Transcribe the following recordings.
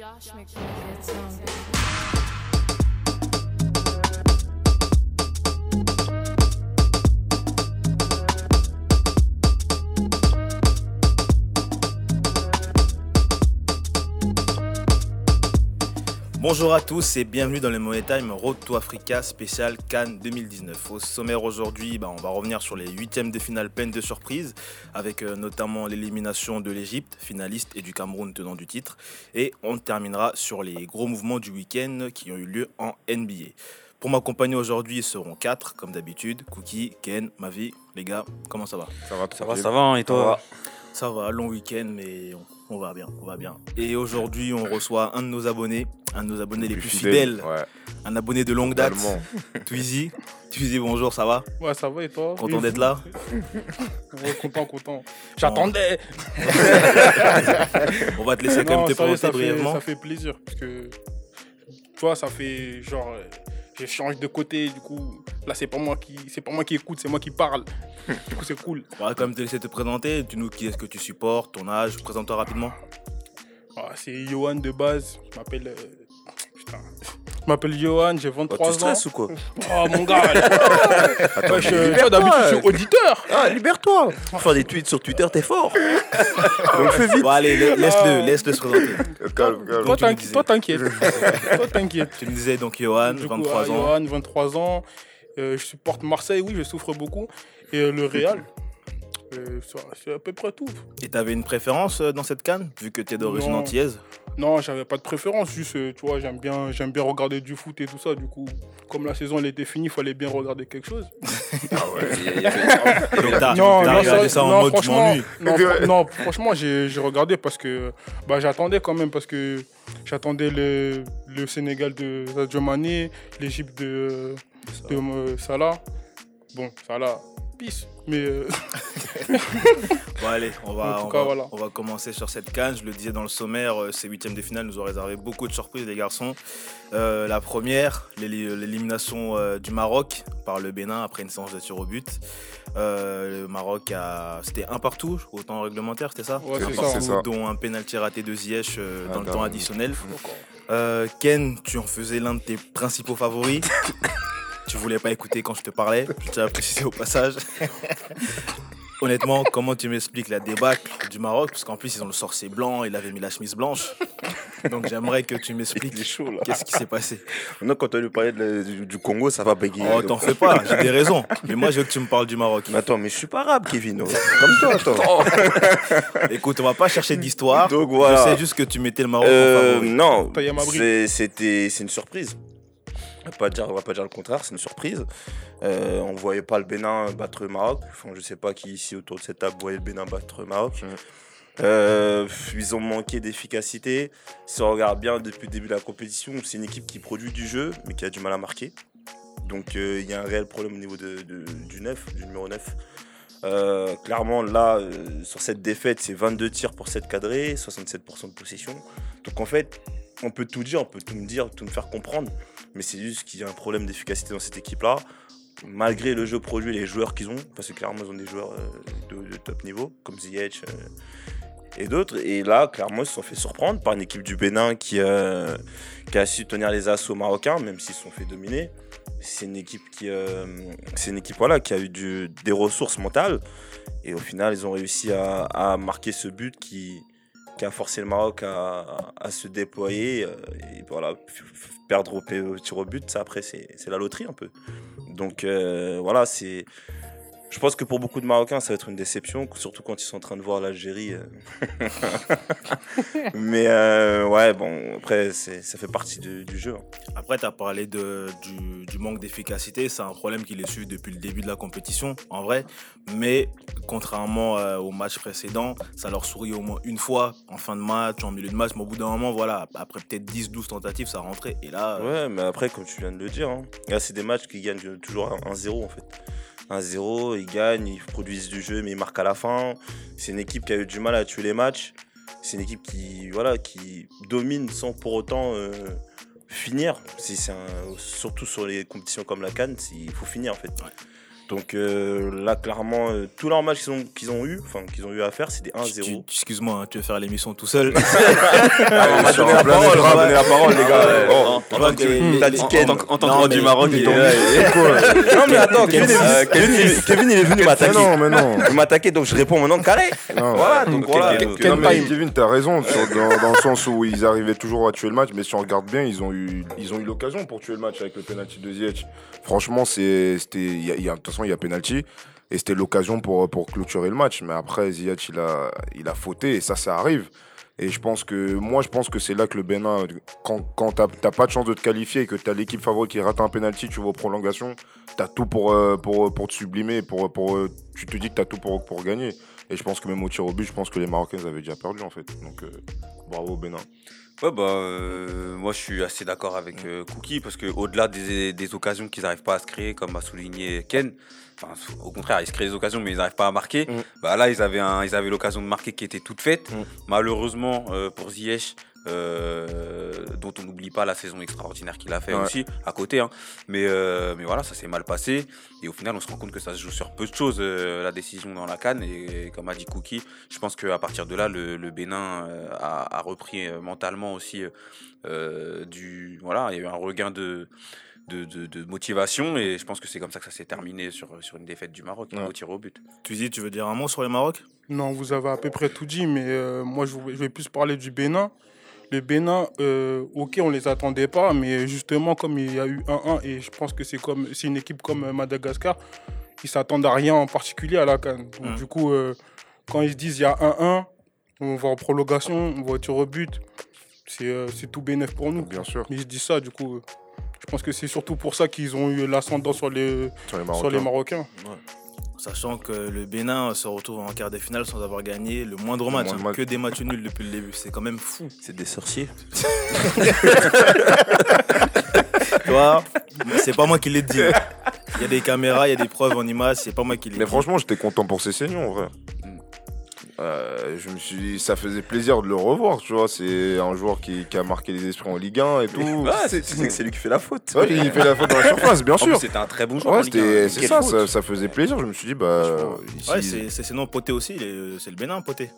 Josh McCray, that song. Bonjour à tous et bienvenue dans le Money Time Road to Africa spécial Cannes 2019. Au sommaire aujourd'hui, bah, on va revenir sur les huitièmes de finale peine de surprise avec euh, notamment l'élimination de l'Égypte, finaliste, et du Cameroun tenant du titre. Et on terminera sur les gros mouvements du week-end qui ont eu lieu en NBA. Pour m'accompagner aujourd'hui, ils seront quatre comme d'habitude. Cookie, Ken, Mavi, les gars, comment ça va? Ça va, Ça va, ça va, et toi? Ça va, long week-end, mais on, on va bien, on va bien. Et aujourd'hui, on reçoit un de nos abonnés, un de nos abonnés les plus fidèles, Ouais, un abonné de longue date. Twizy. Twizy, bonjour, ça va? Ouais, ça va et toi? Content Oui, d'être là? Ouais, Content, content. J'attendais. On va te laisser quand même Non, te présenter ça fait, brièvement. ça fait plaisir. Parce que, tu vois, ça fait genre. Euh, Je change de côté, du coup, là, c'est pas moi qui, c'est pas moi qui écoute, c'est moi qui parle. du coup, c'est cool. On va quand même te laisser te présenter. Tu nous qui est-ce que tu supportes, ton âge, présente-toi rapidement. Ah, c'est Johan de base. Je m'appelle. Euh, Putain. Je m'appelle Johan, j'ai Oh, 23 Tu ans. stresses ou quoi Oh, mon gars. Ouais, je- tu vois, d'habitude, je suis auditeur. Ah, libère-toi Faire des tweets sur Twitter, t'es fort Donc fais vite Bon, allez, la- laisse-le, laisse-le se présenter. Calme, calme. Toi, tu t'inquiète. Toi, t'inquiète. Tu me disais donc Johan, Du coup, 23 euh, ans. Johan, 23 ans. Euh, je supporte Marseille, oui, je souffre beaucoup. Et euh, le Real. Euh, c'est- à peu près tout. Et t'avais une préférence euh, dans cette canne, vu que t'es d'origine antillaise? Non, j'avais pas de préférence, juste, euh, tu vois, j'aime bien, j'aime bien regarder du foot et tout ça. Du coup, comme la saison elle était finie, il fallait bien regarder quelque chose. Donc t'as non, t'as non, regardé ça- en non, mode franchement, non, fr- non, franchement, j'ai j'ai regardé parce que bah, j'attendais quand même, parce que j'attendais le, le Sénégal de Sadio Mané, l'Égypte de, de euh, Salah. Bon, Salah, peace. Mais euh, Bon allez, on va, En tout on, cas, va, voilà. on va commencer sur cette canne. Je le disais dans le sommaire, euh, ces huitièmes de finale nous ont réservé beaucoup de surprises les garçons. Euh, la première, l'éli- l'élimination euh, du Maroc par le Bénin après une séance de tir au but. Euh, le Maroc a... C'était un partout au temps réglementaire, c'était ça? Ouais, C'est c'est ça. Dont un pénalty raté de Ziyech euh, Ah, dans le temps additionnel. Euh, Ken, tu en faisais l'un de tes principaux favoris. tu voulais pas écouter quand je te parlais, je tiens à préciser au passage. Honnêtement, comment tu m'expliques la débâcle du Maroc? Parce qu'en plus, ils ont le sorcier blanc, il avait mis la chemise blanche. Donc j'aimerais que tu m'expliques qu'est-ce qui s'est passé. Maintenant, quand on lui parlait de du, Congo, ça va bégayer. Oh, t'en fais pas, j'ai des raisons. Mais moi, je veux que tu me parles du Maroc. Mais attends, mais je suis pas arabe, Kevin. oh. Comme toi, attends. Écoute, on va pas chercher d'histoire. Donc voilà. Je sais juste que tu mettais le Maroc en Euh, favori. non, c'était c'est une surprise. On va pas dire, on va pas dire le contraire, c'est une surprise. Euh, on voyait pas le Bénin battre le Maroc. Enfin, je sais pas qui ici autour de cette table voyait le Bénin battre le Maroc. Euh, ils ont manqué d'efficacité. Si on regarde bien depuis le début de la compétition, c'est une équipe qui produit du jeu, mais qui a du mal à marquer. Donc euh, il y a un réel problème au niveau de, de- du 9, du numéro 9. Euh, clairement, là, euh, sur cette défaite, c'est 22 tirs pour 7 cadrés, 67% de possession. Donc en fait, on peut tout dire, on peut tout me dire, tout me faire comprendre, mais c'est juste qu'il y a un problème d'efficacité dans cette équipe-là, malgré le jeu produit et les joueurs qu'ils ont, parce que clairement, ils ont des joueurs euh, de, top niveau, comme Ziyech euh, et d'autres. Et là, clairement, ils se sont fait surprendre par une équipe du Bénin qui, euh, a su tenir les assauts marocains, même s'ils se sont fait dominer. C'est une équipe qui, c'est une équipe voilà, qui a eu des ressources mentales. Et au final, ils ont réussi à, marquer ce but qui, a forcé le Maroc à, à se déployer. Et voilà, perdre au, tir au but, ça après, c'est c'est la loterie un peu. Donc euh, voilà, c'est. Je pense que pour beaucoup de Marocains, ça va être une déception, surtout quand ils sont en train de voir l'Algérie. euh. Mais euh, ouais, bon, après, c'est- ça fait partie du, du jeu. hein. Après, tu as parlé de, du, du manque d'efficacité. C'est un problème qui les suit depuis le début de la compétition, en vrai. Mais contrairement euh, au match précédent, ça leur sourit au moins une fois en fin de match, en milieu de match. Mais au bout d'un moment, voilà, après peut-être 10-12 tentatives, ça rentrait. Et là, euh, Ouais, mais après, comme tu viens de le dire, hein, là, c'est des matchs qui gagnent toujours 1-0 en fait. 1-0, ils gagnent, ils produisent du jeu, mais ils marquent à la fin. C'est une équipe qui a eu du mal à tuer les matchs. C'est une équipe qui, voilà, qui domine sans pour autant euh, finir. Surtout sur les compétitions comme la Cannes, il faut finir en fait. Donc euh, là, clairement, euh, tous leurs matchs qu'ils ont, qu'ils ont eu, enfin qu'ils ont eu à faire, c'était 1-0. Excuse-moi, hein, tu veux faire l'émission tout seul? Ah, on m'a donné la parole, on donné la parole, les gars. ouais. Bon, En- tant que- du Maroc, il est là. Non, mais attends, Kevin, Euh, il est- Kevin, il est venu m'attaquer. non, mais non. Il m'attaquait, donc je réponds maintenant carré. Voilà, donc voilà. Kevin, t'as raison, dans, le sens où ils arrivaient toujours à tuer le match, mais si on regarde bien, ils ont eu, ils ont eu l'occasion pour tuer le match avec le penalty de Ziyech. Franchement, c'est, c'était, il y a- de toute façon, il y a penalty, et c'était l'occasion pour, pour clôturer le match. Mais après, Ziyech, il a, il a fauté, et ça, ça arrive. Et je pense que, moi, je pense que c'est là que le Bénin, quand, quand t'as, pas de chance de te qualifier et que t'as l'équipe favorite qui rate un penalty, tu vas aux prolongations, t'as tout pour, euh, pour, pour te sublimer, pour, pour, euh, tu te dis que t'as tout pour, pour gagner. Et je pense que même au tir au but, je pense que les Marocains avaient déjà perdu en fait. Donc euh, bravo Bénin. Ouais, bah, euh, moi je suis assez d'accord avec euh, Cookie parce qu'au-delà des, des occasions qu'ils n'arrivent pas à se créer, comme a souligné Ken, enfin, au contraire, ils se créent des occasions mais ils n'arrivent pas à marquer. Mm. Bah, là, ils avaient, un, ils avaient l'occasion de marquer qui était toute faite. Mm. Malheureusement euh, pour Ziyech, euh, dont on n'oublie pas la saison extraordinaire qu'il a fait Ouais. aussi à côté. hein. Mais, euh, mais voilà, ça s'est mal passé. Et au final, on se rend compte que ça se joue sur peu de choses, euh, la décision dans la canne. Et, comme a dit Cookie, je pense qu'à partir de là, le, le Bénin euh, a, a repris mentalement aussi du. Voilà, il y a eu un regain de. De, de- de motivation et je pense que c'est comme ça que ça s'est terminé sur, sur une défaite du Maroc Ouais. au tir au but. Tu dis, tu veux dire un mot sur les Maroc? Non, vous avez à peu près tout dit, mais euh, moi je vais plus parler du Bénin. Le Bénin, euh, ok, on les attendait pas, mais justement, comme il y a eu 1-1, et je pense que c'est comme c'est une équipe comme euh, Madagascar, ils s'attendent à rien en particulier à la Cannes. Donc. Du coup, euh, quand ils se disent il y a 1-1, on va en prolongation, on va au tir au but, c'est euh, tout bénéf pour nous. Bien sûr. Mais ils se disent ça, du coup, je pense que c'est surtout pour ça qu'ils ont eu l'ascendant sur les, Sur les sur Marocains. les Marocains. Sachant que le Bénin se retrouve en quart de finale sans avoir gagné le moindre match. moindre hein, que des matchs nuls depuis le début. C'est quand même fou. C'est des sorciers. Toi, c'est pas moi qui l'ai dit. Il y a des caméras, il y a des preuves en images, c'est pas moi qui l'ai dit. Mais franchement, j'étais content pour ces saignons, en vrai. Euh, je me suis dit, ça faisait plaisir de le revoir, tu vois. C'est un joueur qui, qui a marqué les esprits en Ligue 1 et tout. Ouais, c'est c'est que c'est lui qui fait la faute. Ouais, il fait la faute dans la surface, bien sûr. c'était un très bon joueur. Ouais, c'est ça, ça, ça faisait plaisir. Je me suis dit, bah, ici, Ouais, c'est sinon Poté aussi, c'est le Bénin Poté.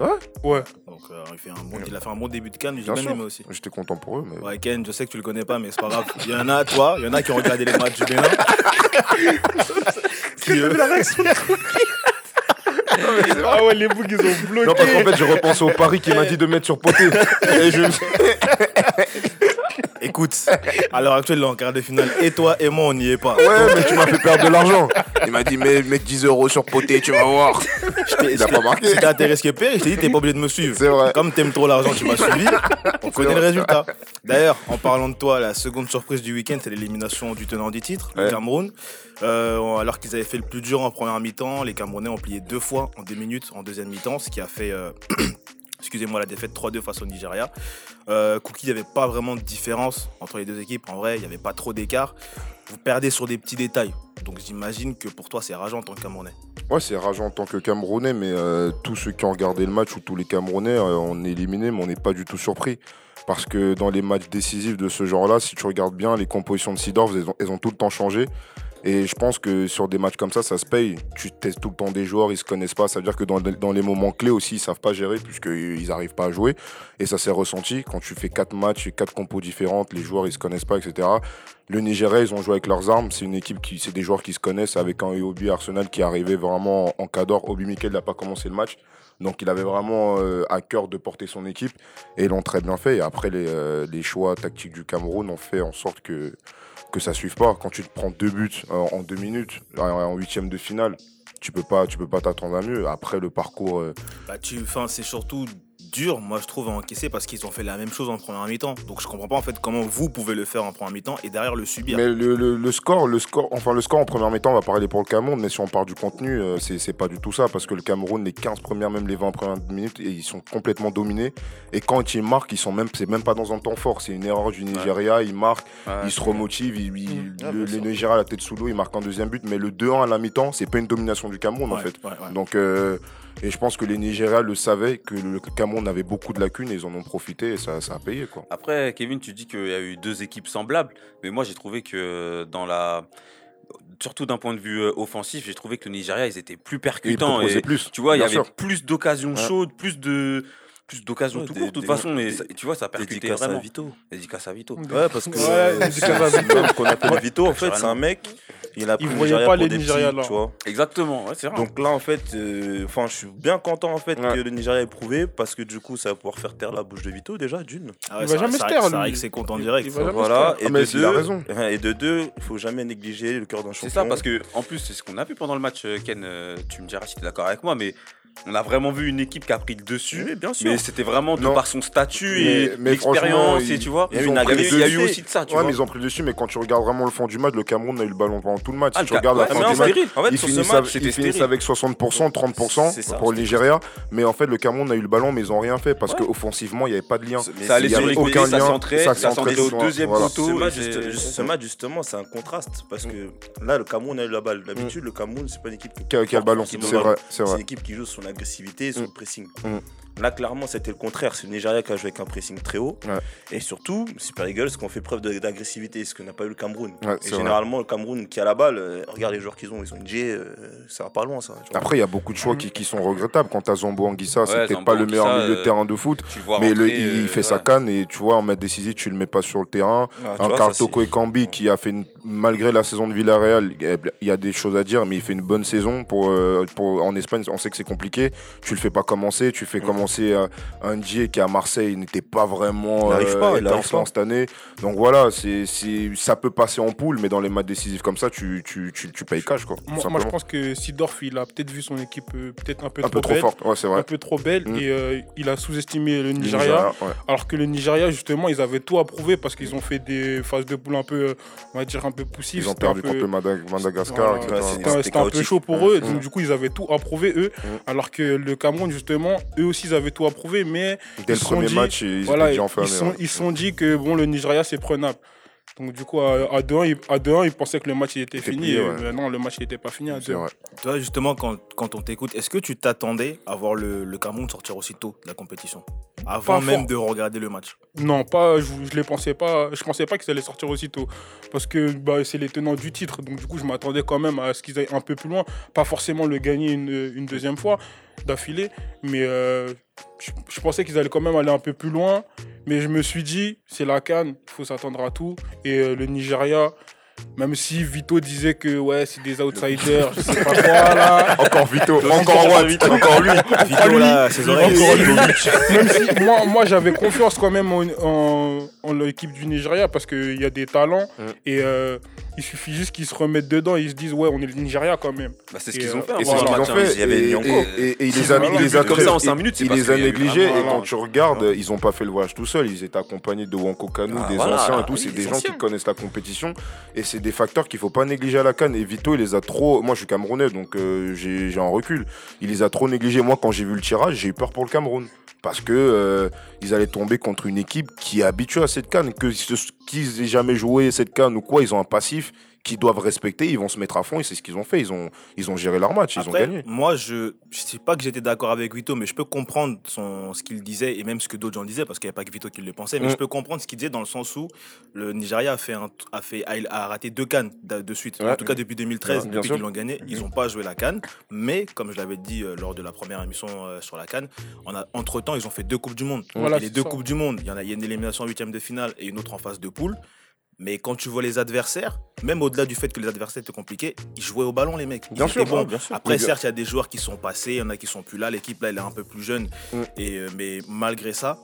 Ouais? Donc euh, il, fait un bon, il a fait un bon début de Cannes, j'ai Bien bien sûr. aimé aussi. j'étais content pour eux. Mais... Ouais, Ken, je sais que tu le connais pas, mais c'est pas grave. Il y en a, toi, il y en a qui ont regardé les matchs du Bénin. Qui, euh, Ah ouais, les bougs, ils ont bloqué. Non, parce qu'en fait, je repense au pari qu'il m'a dit de mettre sur poté. Et je me suis- Écoute, à l'heure actuelle, là, en quart de finale, et toi et moi, on n'y est pas. Ouais, mais tu m'as fait perdre de l'argent. Il m'a dit, mets, mets 10 euros sur poté, tu vas voir. Il a pas marqué. Si t'as intérêt pire, je t'ai dit, t'es pas obligé de me suivre. C'est vrai. Comme t'aimes trop l'argent, tu m'as suivi. On connaît le résultat. D'ailleurs, en parlant de toi, la seconde surprise du week-end, c'est l'élimination du tenant du titre, le. Cameroun. Euh, alors qu'ils avaient fait le plus dur en première mi-temps, les Camerounais ont plié deux fois en deux minutes en deuxième mi-temps, ce qui a fait. euh, Excusez-moi, la défaite 3-2 face au Nigeria. Euh, Cookie, il n'y avait pas vraiment de différence entre les deux équipes. En vrai, il n'y avait pas trop d'écart. Vous perdez sur des petits détails. Donc j'imagine que pour toi, c'est rageant en tant que Camerounais. Ouais, c'est rageant en tant que Camerounais, mais euh, tous ceux qui ont regardé le match ou tous les Camerounais, euh, on est éliminés, mais on n'est pas du tout surpris. Parce que dans les matchs décisifs de ce genre-là, si tu regardes bien, les compositions de Sidorf, elles ont tout le temps changé. Et je pense que sur des matchs comme ça, ça se paye. Tu testes tout le temps des joueurs, ils se connaissent pas. Ça veut dire que dans, dans les moments clés aussi, ils savent pas gérer puisqu'ils n'arrivent pas à jouer. Et ça s'est ressenti quand tu fais quatre matchs et quatre compos différentes, les joueurs ils se connaissent pas, etc. Le Nigeria, ils ont joué avec leurs armes. C'est une équipe qui, c'est des joueurs qui se connaissent avec un Obi Arsenal qui arrivé vraiment en cadre. Obi Mikel n'a pas commencé le match. Donc il avait vraiment euh, à cœur de porter son équipe et ils l'ont très bien fait. Et après, euh, les choix tactiques du Cameroun ont fait en sorte que, que ça suive pas. Quand tu te prends deux buts euh, en deux minutes, en- en huitième de finale, tu peux pas, tu peux pas t'attendre à mieux. Après le parcours, euh, Bah, tu, c'est surtout dur, moi je trouve, à encaisser parce qu'ils ont fait la même chose en première mi-temps. Donc je comprends pas en fait comment vous pouvez le faire en première mi-temps et derrière le subir. Mais le, le- le score, le score, enfin le score en première mi-temps va parler pour le Cameroun, mais si on part du contenu, euh, c'est pas du tout ça parce que le Cameroun, les 15 premières, même les 20 premières minutes, et ils sont complètement dominés. Et quand ils marquent, ils sont même, c'est même pas dans un temps fort, c'est une erreur du Nigeria, ils marquent, Ouais, ils se remotivent, ils, ils- le, Nigeria la tête sous l'eau, ils marquent un deuxième but, mais le 2-1 à la mi-temps, c'est pas une domination du Cameroun en fait. Donc, euh, et je pense que les Nigériens le savaient que le Cameroun avait beaucoup de lacunes et ils en ont profité et ça, ça a payé quoi. Après, Kevin, tu dis qu'il y a eu deux équipes semblables, mais moi j'ai trouvé que dans la surtout d'un point de vue euh, offensif, j'ai trouvé que le Nigeria, ils étaient plus percutants. Et, plus. tu vois, il y avait sûr. plus d'occasions Ouais. chaudes, plus de plus d'occasions Ouais, tout court, de toute des- façon. Mais ça- tu vois, ça percutait Dédicace à vraiment. Vito. Dédicace à Vito. Ouais, parce que Ouais, euh, c'est qu'on appelle Vito, en fait, c'est un mec. Il a pris Il le voyait Nigeria pas pour les des Nigérias petits, là. tu vois. Exactement, ouais, c'est vrai. Donc là, en fait, euh, enfin, je suis bien content en fait Ouais. que le Nigeria ait prouvé parce que du coup, ça va pouvoir faire taire la bouche de Vito déjà d'une. Ah Il va c'est- jamais se taire, C'est vrai lui. que c'est content Il- direct. Voilà. Et de deux, raison. et de deux, il faut jamais négliger le cœur d'un champion. C'est ça, parce que en plus, c'est ce qu'on a vu pendant le match, euh, Ken. euh, tu me diras si tu es d'accord avec moi, mais on a vraiment vu une équipe qui a pris le dessus. Oui, bien sûr. Mais c'était vraiment de Non. par son statut et l'expérience, tu vois. il y a Il eu y, a eu- aussi de ça, tu Ouais, vois. mais ils ont pris le dessus, mais quand tu regardes vraiment le fond du match, le Cameroun a eu le ballon pendant tout le match. Ah, si le tu regardes ouais, la mais fin du match, stérile. En fait, ils finissent, match, avec, c'était ils finissent stérile. avec 60%, 30% C'est ça, pour le Nigeria. Mais en fait, le Cameroun a eu le ballon, mais ils n'ont rien fait parce Ouais. qu'offensivement, il n'y avait pas de lien. Ça allait sur les aucun côtés, ça lien, centrait, ça centrait au deuxième poteau. Ce match, justement, c'est un contraste parce que là, le Cameroun a eu la balle. D'habitude, le Cameroun, c'est pas une équipe qui a, le ballon, c'est vrai, c'est une équipe qui joue sur l'agressivité et sur Mm. le pressing. Mm. Là, clairement, c'était le contraire. C'est le Nigeria qui a joué avec un pressing très haut. Ouais. Et surtout, Super Eagles qui ont fait preuve d'agressivité, ce que n'a pas eu le Cameroun. Ouais, et vrai. généralement, le Cameroun qui a la balle, euh, regarde les joueurs qu'ils ont. Ils ont une G, euh, ça va pas loin, ça. Après, il y a beaucoup de choix qui, qui sont regrettables. Quand t'as Zambo Anguissa, Ouais, peut-être Zambo pas le meilleur milieu de euh, terrain de foot. Mais le, il euh, fait sa ouais. canne et tu vois, en match décisif, tu le mets pas sur le terrain. Ah, un vois, Carl ça, Toko Ekambi qui a fait, une- malgré la saison de Villarreal, il y a des choses à dire, mais il fait une bonne saison. Pour, euh, pour, en Espagne, on sait que c'est compliqué. Tu le fais pas commencer. Tu fais Mhm. commencer euh, un Dié qui à Marseille n'était pas vraiment pas, étincelant pas. cette année. Donc voilà, c'est c'est- ça peut passer en poule, mais dans les matchs décisifs comme ça, tu, tu, tu, tu payes cash. Quoi, Moi, moi, je pense que Sidorf, il a peut-être vu son équipe euh, peut-être un peu un trop peu trop belle. forte. Ouais, c'est Un vrai. peu trop belle Mm. et euh, il a sous-estimé le Le Nigeria. ouais. Alors que le Nigeria, justement, ils avaient tout approuvé parce qu'ils ont fait des phases de poule un peu, euh, on va dire, un peu poussives. Ils ont perdu peu- contre le Madag- Madagascar, C'était un- peu chaud pour eux. Mm. Donc, du coup, ils avaient tout approuvé, eux. Mm. Alors que le Cameroun, justement, eux aussi, ils avaient tout approuvé. Mais Dès Ils le premier sont dit- match, ils voilà, ils enfermés. sont, ouais. ils sont dit que bon, le Nigeria, c'est prenable. Donc, du coup, à, à 2-1, ils, à 2-1, ils pensaient que le match il était fini. plié, et, ouais. non, le match n'était pas fini à C'est 2 vrai. Toi, justement, quand, quand on t'écoute, est-ce que tu t'attendais à voir le, le Cameroun sortir aussi tôt de la compétition? Avant Pas même fort. de regarder le match? Non, pas, je, je les pensais pas. Je pensais pas qu'ils allaient sortir aussitôt. Parce que bah, c'est les tenants du titre. Donc, du coup, je m'attendais quand même à ce qu'ils aillent un peu plus loin. Pas forcément le gagner une, une deuxième fois d'affilée. Mais euh, je, je pensais qu'ils allaient quand même aller un peu plus loin. Mais je me suis dit, c'est la Cannes, il faut s'attendre à tout. Et euh, le Nigeria. Même si Vito disait que ouais c'est des outsiders, je sais pas quoi là. Encore Vito, encore Watt, encore lui. Vito, là, ses oreilles. Encore lui. Même si moi, moi j'avais confiance quand même en, en- en l'équipe du Nigeria parce qu'il y a des talents Mm. et euh, il suffit juste qu'ils se remettent dedans et ils se disent ouais on est le Nigeria quand même. Bah, c'est ce qu'ils euh, ont fait. Et hein, c'est ce qu'ils ont fait. il y avait et, il les a, il les a négligés. Et quand tu regardes, ils n'ont pas fait le voyage tout seuls. Ils étaient accompagnés de Wanko Kanu, Ah, des anciens et tout. oui, C'est des gens qui connaissent la compétition. Et c'est des facteurs qu'il faut pas négliger à la canne. Et Vito, il les a trop. Moi, je suis Camerounais, donc euh, j'ai un recul. Il les a trop négligés. Moi, quand j'ai vu le tirage, j'ai eu peur pour le Cameroun. Parce que euh, ils allaient tomber contre une équipe qui est habituée à cette canne. Que qu'ils aient jamais joué cette canne ou quoi, ils ont un passif qu'ils doivent respecter. Ils vont se mettre à fond et c'est ce qu'ils ont fait. Ils ont, ils ont géré leur match. Ils ont gagné. moi, je ne sais pas que j'étais d'accord avec Vito, mais je peux comprendre son, ce qu'il disait et même ce que d'autres gens disaient, parce qu'il n'y a pas que Vito qui le pensait, mais Mm. je peux comprendre ce qu'il disait dans le sens où le Nigeria a, fait un, a, fait, a, raté deux cannes de, de suite. Ouais. En tout cas, depuis 2013, Ouais, depuis qu'ils l'ont gagné, ils n'ont pas joué la canne. Mais, comme je l'avais dit euh, lors de la première émission euh, sur la canne, entre-temps, ils ont fait deux Coupes du Monde. Voilà, et les deux ça. Coupes du Monde, il y en a, y a une élimination en huitième de finale et une autre en phase de poule. Mais quand tu vois les adversaires, même au-delà du fait que les adversaires étaient compliqués, ils jouaient au ballon, les mecs. Ils Bien sûr, ouais, bien sûr. Après, certes, il y a des joueurs qui sont passés, il y en a qui sont plus là. L'équipe, là, elle est un peu plus jeune. Mm. Et, euh, mais malgré ça,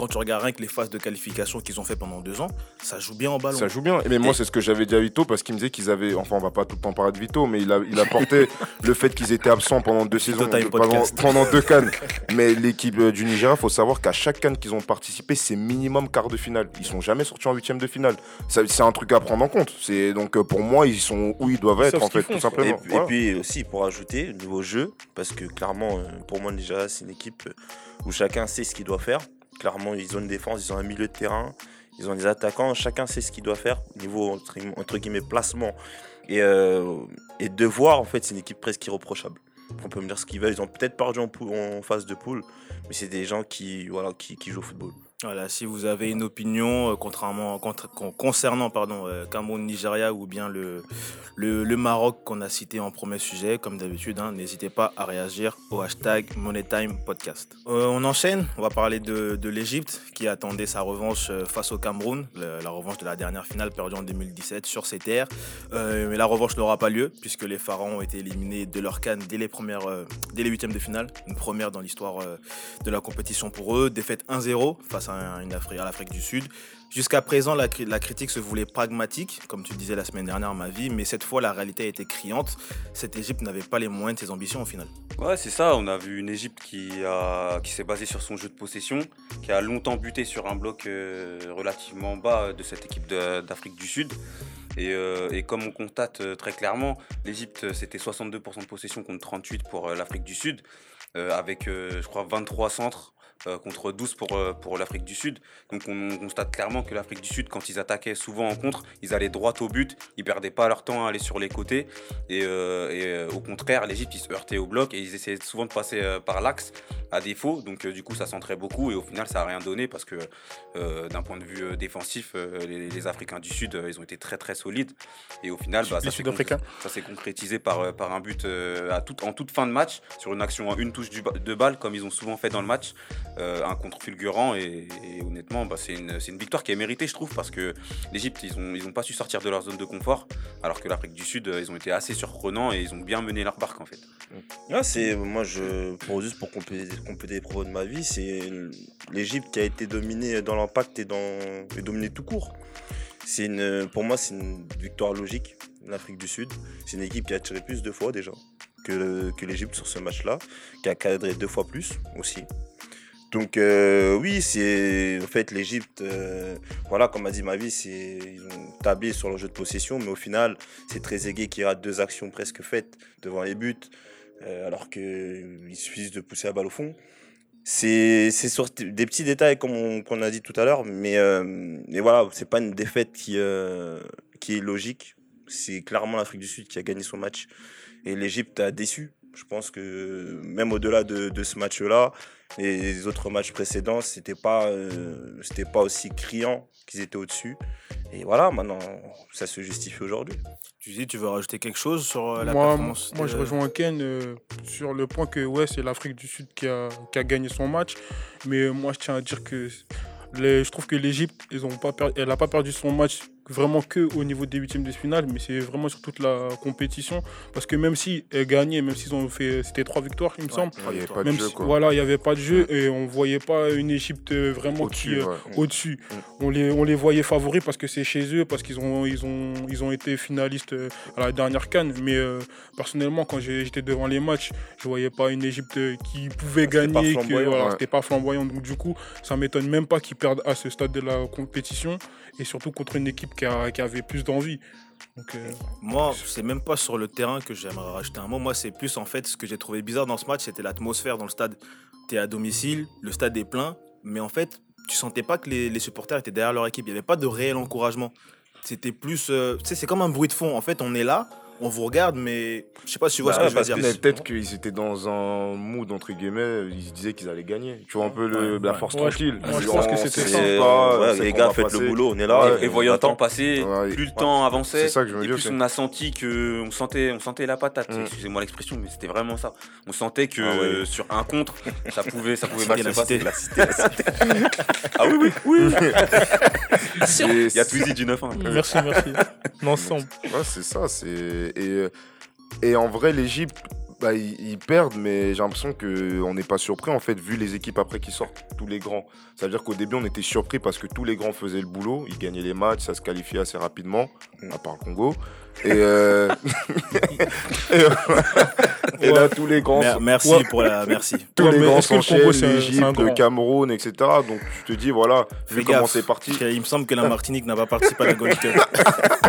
quand tu regardes rien que les phases de qualification qu'ils ont fait pendant deux ans, ça joue bien en ballon. Ça joue bien. Mais moi, c'est ce que j'avais dit à Vito parce qu'il me disait qu'ils avaient. Enfin, on va pas tout le temps parler de Vito, mais il a, il a porté le fait qu'ils étaient absents pendant deux saisons, Time pendant, pendant deux cannes. Mais l'équipe euh, du Nigeria, faut savoir qu'à chaque canne qu'ils ont participé, c'est minimum quart de finale. Ils sont jamais sortis en huitième de finale. C'est un truc à prendre en compte. C'est donc euh, pour moi, ils sont où ils doivent être en fait, tout font, simplement. et Voilà. puis aussi, pour ajouter, niveau jeu, parce que clairement, euh, pour moi, le Nigeria, c'est une équipe où chacun sait ce qu'il doit faire. Clairement, ils ont une défense, ils ont un milieu de terrain, ils ont des attaquants, chacun sait ce qu'il doit faire, niveau entre, guillemets placement et, euh, et devoir. En fait, c'est une équipe presque irreprochable. On peut me dire ce qu'ils veulent, ils ont peut-être perdu en, en phase de poule, mais c'est des gens qui, voilà, qui jouent au football. Voilà, si vous avez une opinion euh, contrairement, concernant pardon, euh, Cameroun-Nigeria ou bien le, le, Maroc qu'on a cité en premier sujet, comme d'habitude, hein, n'hésitez pas à réagir au hashtag MoneyTime Podcast. Euh, on enchaîne, on va parler de, de l'Égypte qui attendait sa revanche euh, face au Cameroun, la revanche de la dernière finale perdue en 2017 sur ses terres. Mais la revanche n'aura pas lieu puisque les Pharaons ont été éliminés de leur canne dès les premières, dès les huitièmes de finale, une première dans l'histoire de la compétition pour eux. Défaite 1-0 face à, à l'Afrique du Sud. Jusqu'à présent, la, cri- la critique se voulait pragmatique, comme tu disais la semaine dernière, ma vie, mais cette fois, la réalité été criante. Cette Égypte n'avait pas les moyens de ses ambitions au final. Ouais, c'est ça. On a vu une Égypte qui, s'est basée sur son jeu de possession, qui a longtemps buté sur un bloc euh, relativement bas de cette équipe d'Afrique du Sud. Et, euh, comme on constate euh, très clairement, l'Égypte, euh, c'était 62% de possession contre 38% pour euh, l'Afrique du Sud, euh, avec, euh, je crois, 23 centres. Euh, contre 12 pour, euh, pour l'Afrique du Sud. Donc on, on constate clairement que l'Afrique du Sud, quand ils attaquaient souvent en contre, ils allaient droit au but, ils perdaient pas leur temps à aller sur les côtés. Et, euh, et, au contraire, l'Égypte, ils se heurtaient au bloc et ils essayaient souvent de passer par l'axe à défaut. Donc du coup, ça centrait beaucoup et au final, ça n'a rien donné parce que d'un point de vue défensif, les, les Africains du Sud, ils ont été très très solides. Et au final, bah, ça s'est concrétisé par, par un but à en toute fin de match sur une action à une touche du de balle comme ils ont souvent fait dans le match. Euh, un contre fulgurant et, honnêtement, bah, c'est une, victoire qui est méritée, je trouve, parce que l'Égypte, ils n'ont pas su sortir de leur zone de confort, alors que l'Afrique du Sud, euh, ils ont été assez surprenants et ils ont bien mené leur barque en fait. Ouais, c'est moi je pour juste pour compléter, compléter les propos de ma vie, c'est l'Égypte qui a été dominée dans l'impact et dominée tout court. Pour moi c'est une victoire logique l'Afrique du Sud. C'est une équipe qui a tiré plus de fois déjà que l'Égypte sur ce match-là, qui a cadré deux fois plus aussi. Donc euh, oui, c'est en fait l'Égypte, euh, voilà, comme a dit ma vie, c'est ils ont tablé sur le jeu de possession, mais au final, c'est très aigué qui rate deux actions presque faites devant les buts, euh, alors qu'il suffit de pousser la balle au fond. C'est sur des petits détails comme on, a dit tout à l'heure, mais, mais voilà, c'est pas une défaite qui, qui est logique. C'est clairement l'Afrique du Sud qui a gagné son match et l'Égypte a déçu. Je pense que même au-delà de, de ce match-là, et les autres matchs précédents, c'était pas, euh, c'était pas aussi criant qu'ils étaient au-dessus. Et voilà, maintenant, ça se justifie aujourd'hui. Tu dis, tu veux rajouter quelque chose sur euh, la moi, performance moi, de- je rejoins Ken euh, sur le point que ouais, c'est l'Afrique du Sud qui a, qui a gagné son match. Mais moi, je tiens à dire que les- je trouve que l'Égypte, ils ont pas per- elle n'a pas perdu son match vraiment que au niveau des huitièmes de finale, mais c'est vraiment sur toute la compétition. Parce que même si elle gagnait, même s'ils ont fait, c'était trois victoires, il me Ouais, semble. il y avait pas de Même jeu, si, quoi. voilà, il n'y avait pas de jeu et on voyait pas une Égypte vraiment qui, Au-dessus, euh, ouais. au-dessus. On les, on les voyait favoris parce que c'est chez eux, parce qu'ils ont, ils ont, ils ont été finalistes euh, à la dernière canne. Mais euh, personnellement, quand j'étais devant les matchs, je voyais pas une Égypte qui pouvait pas gagner, que voilà, ouais. c'était pas flamboyant. Donc du coup, ça m'étonne même pas qu'ils perdent à ce stade de la compétition et surtout contre une équipe qui, avait plus d'envie. Donc, euh, Moi, c'est même pas sur le terrain que j'aimerais rajouter un mot. Moi, c'est plus en fait ce que j'ai trouvé bizarre dans ce match, c'était l'atmosphère dans le stade. Tu es à domicile, le stade est plein, mais en fait, tu sentais pas que les, les supporters étaient derrière leur équipe. Il n'y avait pas de réel encouragement. C'était plus. euh, tu sais, c'est comme un bruit de fond. En fait, on est là, on vous regarde, mais je sais pas si tu vois Bah ce que ouais, je veux dire. peut-être qu'ils étaient dans un mood entre guillemets, ils se disaient qu'ils allaient gagner. Tu vois un peu le, Ouais, la force Ouais, tranquille. moi, je pense que c'était que ça. les qu'on gars, faites passer. le boulot, on est là. Ouais, Et voyant le temps passer, Ouais, plus le temps avançait, C'est ça que je veux et dire. plus on a senti que on sentait, on sentait la patate. Mm. Excusez-moi l'expression, mais c'était vraiment ça. On sentait que Ah ouais. euh, sur un contre, ça pouvait, ça pouvait mal se la passer. cité. La cité, la cité. ah oui, oui, oui. c'est- Il y a Twizy du 9-1. merci, merci. L'ensemble. Ouais, c'est ça. C'est et, euh, et en vrai, l'Égypte, bah, ils, ils perdent, mais j'ai l'impression que on n'est pas surpris en fait, vu les équipes après qui sortent, tous les grands. Ça veut dire qu'au début, on était surpris parce que tous les grands faisaient le boulot, ils gagnaient les matchs, ça se qualifiait assez rapidement, à part le Congo. Et, euh, et, et là, tous les grands, merci Ouais. pour la. Merci. tous Ouais, les grands s'enchaînent, l'Égypte, le Cameroun, etc. Donc tu te dis voilà, vu comment c'est parti. Il me semble que la Martinique n'a pas participé à la Gold Cup.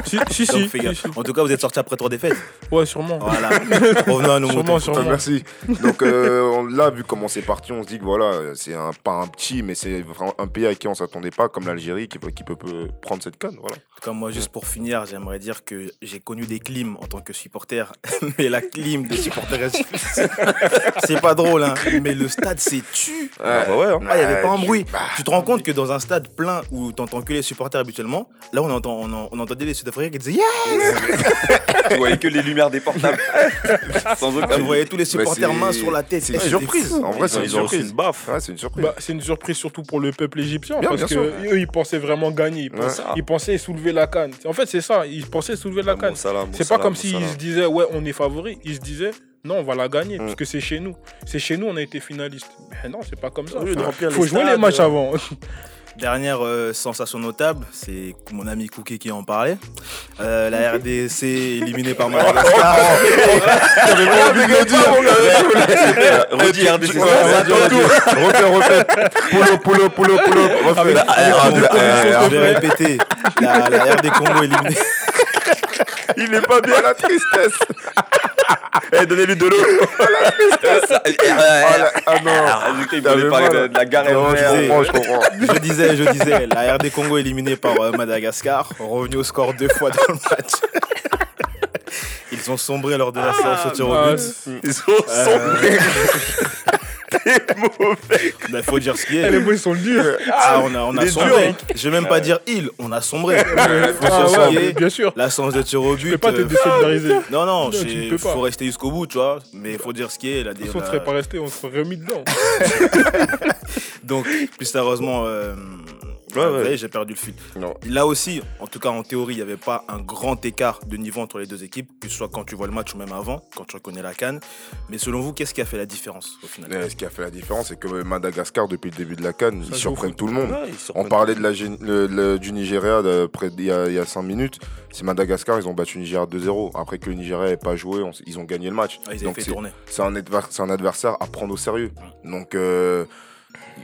Si, si, Donc si, fais si, gaffe. si. En tout cas, vous êtes sortis après trois défaites. Ouais, sûrement. Voilà. Revenons à nos Sûrement. Sûrement, merci. Donc euh, là, vu comment c'est parti, on se dit que voilà, c'est un, pas un petit, mais c'est un pays à qui on s'attendait pas, comme l'Algérie, qui, peut- qui peut, peut prendre cette canne. Voilà. Comme moi, juste pour finir, j'aimerais dire que j'ai connu des clims en tant que supporter, mais la clim des supporters, c'est pas drôle, hein. Mais le stade, c'est tu. Ah bah ouais, hein. Ah, il n'y avait pas un tu- bruit. bah, tu te rends compte que dans un stade plein où t'entends que les supporters habituellement, là on, entend, on, en- on entendait les Sud-Africains qui disaient Yeah Tu voyais que les lumières des portables. Sans aucun Tu voyais tous les supporters c'est- mains sur la tête. C'est une surprise. En vrai, c'est une surprise. une baffe. Ouais, c'est une surprise. Bah, c'est une surprise surtout pour le peuple égyptien Bien, parce bien que sûr. eux ils pensaient vraiment gagner. Ils Ouais. pensaient, ils pensaient soulever la canne. En fait c'est ça, ils pensaient soulever la canne. C'est pas comme s'ils se disaient ouais on est favori, ils se disaient non on va la gagner Mm. parce que c'est chez nous. C'est chez nous on a été finaliste. Mais non c'est pas comme ça. Remplir Faut les jouer les matchs euh, avant. Dernière euh, sensation notable, c'est mon ami Cookie qui en parlait. Euh, la RDC éliminée par Madagascar. J'avais pas envie de le dire. Redis RDC. Ouais, redis, redis. Refais, refais. Poulo, poulo, poulo, poulo. Refais. Je vais répéter. La, la RD Congo éliminée. Il est pas bien la tristesse. Eh, donnez-lui de l'eau. Ah, la- ah non. Il T'avais voulait parler mal. de, de la gare Non, je FR. comprends, je comprends. Je disais, je disais, la RD Congo éliminée par euh, Madagascar, revenu au score deux fois dans le match. Ils ont sombré lors de la séance au tir au Ah, but. Ils sont Il Bah, faut dire ce qui Eh, les est. mots ils sont durs. Ah, on a, on a il est sombré. Je vais même pas dire il, on a sombré. Faut Ah ouais, mais est. bien sûr. La séance de tir au Tu but. peux pas te euh, désolidariser. De Non, non, tu pas. faut rester jusqu'au bout, tu vois. Mais il faut dire ce qui est. La, toute façon, on serait pas resté, on serait remis dedans. Donc, plus sérieusement, euh, Ouais, j'ai perdu le fil. Non. Là aussi, en tout cas en théorie, il n'y avait pas un grand écart de niveau entre les deux équipes, que ce soit quand tu vois le match ou même avant, quand tu reconnais la canne. Mais selon vous, qu'est-ce qui a fait la différence au final? Euh, Ce qui a fait la différence, c'est que Madagascar, depuis le début de la canne, ils surprennent tout le monde. On parlait de la, Gé- le- le- du Nigeria a, il y a 5 minutes. C'est Madagascar, ils ont battu le Nigeria 2-0. Après que le Nigeria n'ait pas joué, on ils ont gagné le match. Ah, Ils Donc fait c'est- tourner. c'est un, adver- c'est un adversaire à prendre au sérieux. Donc euh,